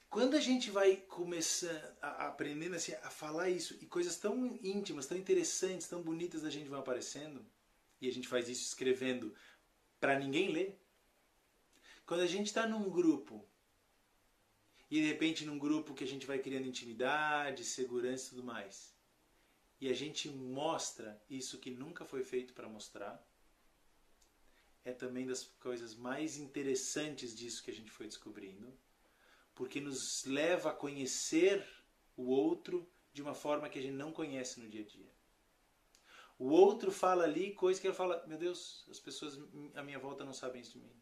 Quando a gente vai começando a aprendendo assim, a falar isso e coisas tão íntimas, tão interessantes, tão bonitas da gente vão aparecendo, e a gente faz isso escrevendo para ninguém ler. Quando a gente está num grupo e de repente num grupo que a gente vai criando intimidade, segurança e tudo mais. E a gente mostra isso que nunca foi feito para mostrar. É também das coisas mais interessantes disso que a gente foi descobrindo, porque nos leva a conhecer o outro de uma forma que a gente não conhece no dia a dia. O outro fala ali coisas que ele fala, meu Deus, as pessoas à minha volta não sabem isso de mim.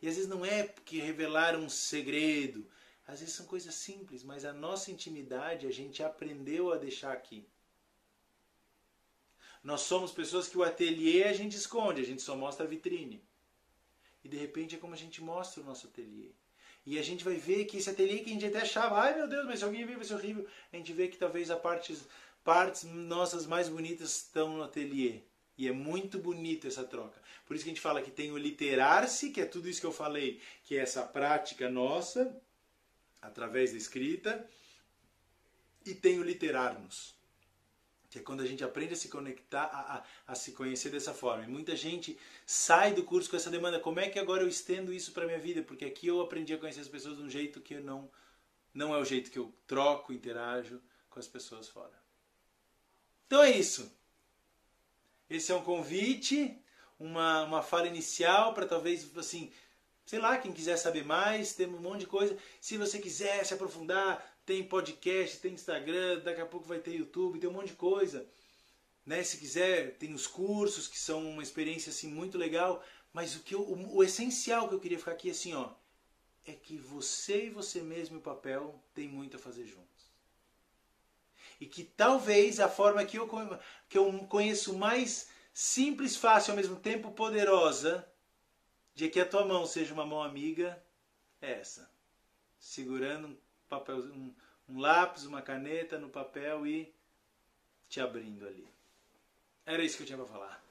E às vezes não é porque revelaram um segredo, às vezes são coisas simples, mas a nossa intimidade a gente aprendeu a deixar aqui. Nós somos pessoas que o ateliê a gente esconde, a gente só mostra a vitrine. E de repente é como a gente mostra o nosso ateliê. E a gente vai ver que esse ateliê que a gente até achava, ai meu Deus, mas se alguém ver vai ser horrível. A gente vê que talvez as partes, partes nossas mais bonitas estão no ateliê. E é muito bonito essa troca. Por isso que a gente fala que tem o literar-se, que é tudo isso que eu falei, que é essa prática nossa, através da escrita, e tem o literar-nos, que é quando a gente aprende a se conectar, a, a, a, se conhecer dessa forma. E muita gente sai do curso com essa demanda: como é que agora eu estendo isso para minha vida? Porque aqui eu aprendi a conhecer as pessoas de um jeito que eu não, não é o jeito que eu troco, interajo com as pessoas fora. Então é isso. Esse é um convite. uma, uma fala inicial para talvez, assim, sei lá, quem quiser saber mais, tem um monte de coisa. Se você quiser se aprofundar, tem podcast, tem Instagram, daqui a pouco vai ter YouTube, tem um monte de coisa. Né? Se quiser, tem os cursos que são uma experiência assim muito legal. Mas o que eu, o, o essencial que eu queria ficar aqui assim, ó, é que você e você mesmo e o papel tem muito a fazer juntos. E que talvez a forma que eu, que eu conheço mais simples, fácil, ao mesmo tempo poderosa, de que a tua mão seja uma mão amiga, é essa. Segurando um, papel, um, um lápis, uma caneta no papel e te abrindo ali. Era isso que eu tinha para falar.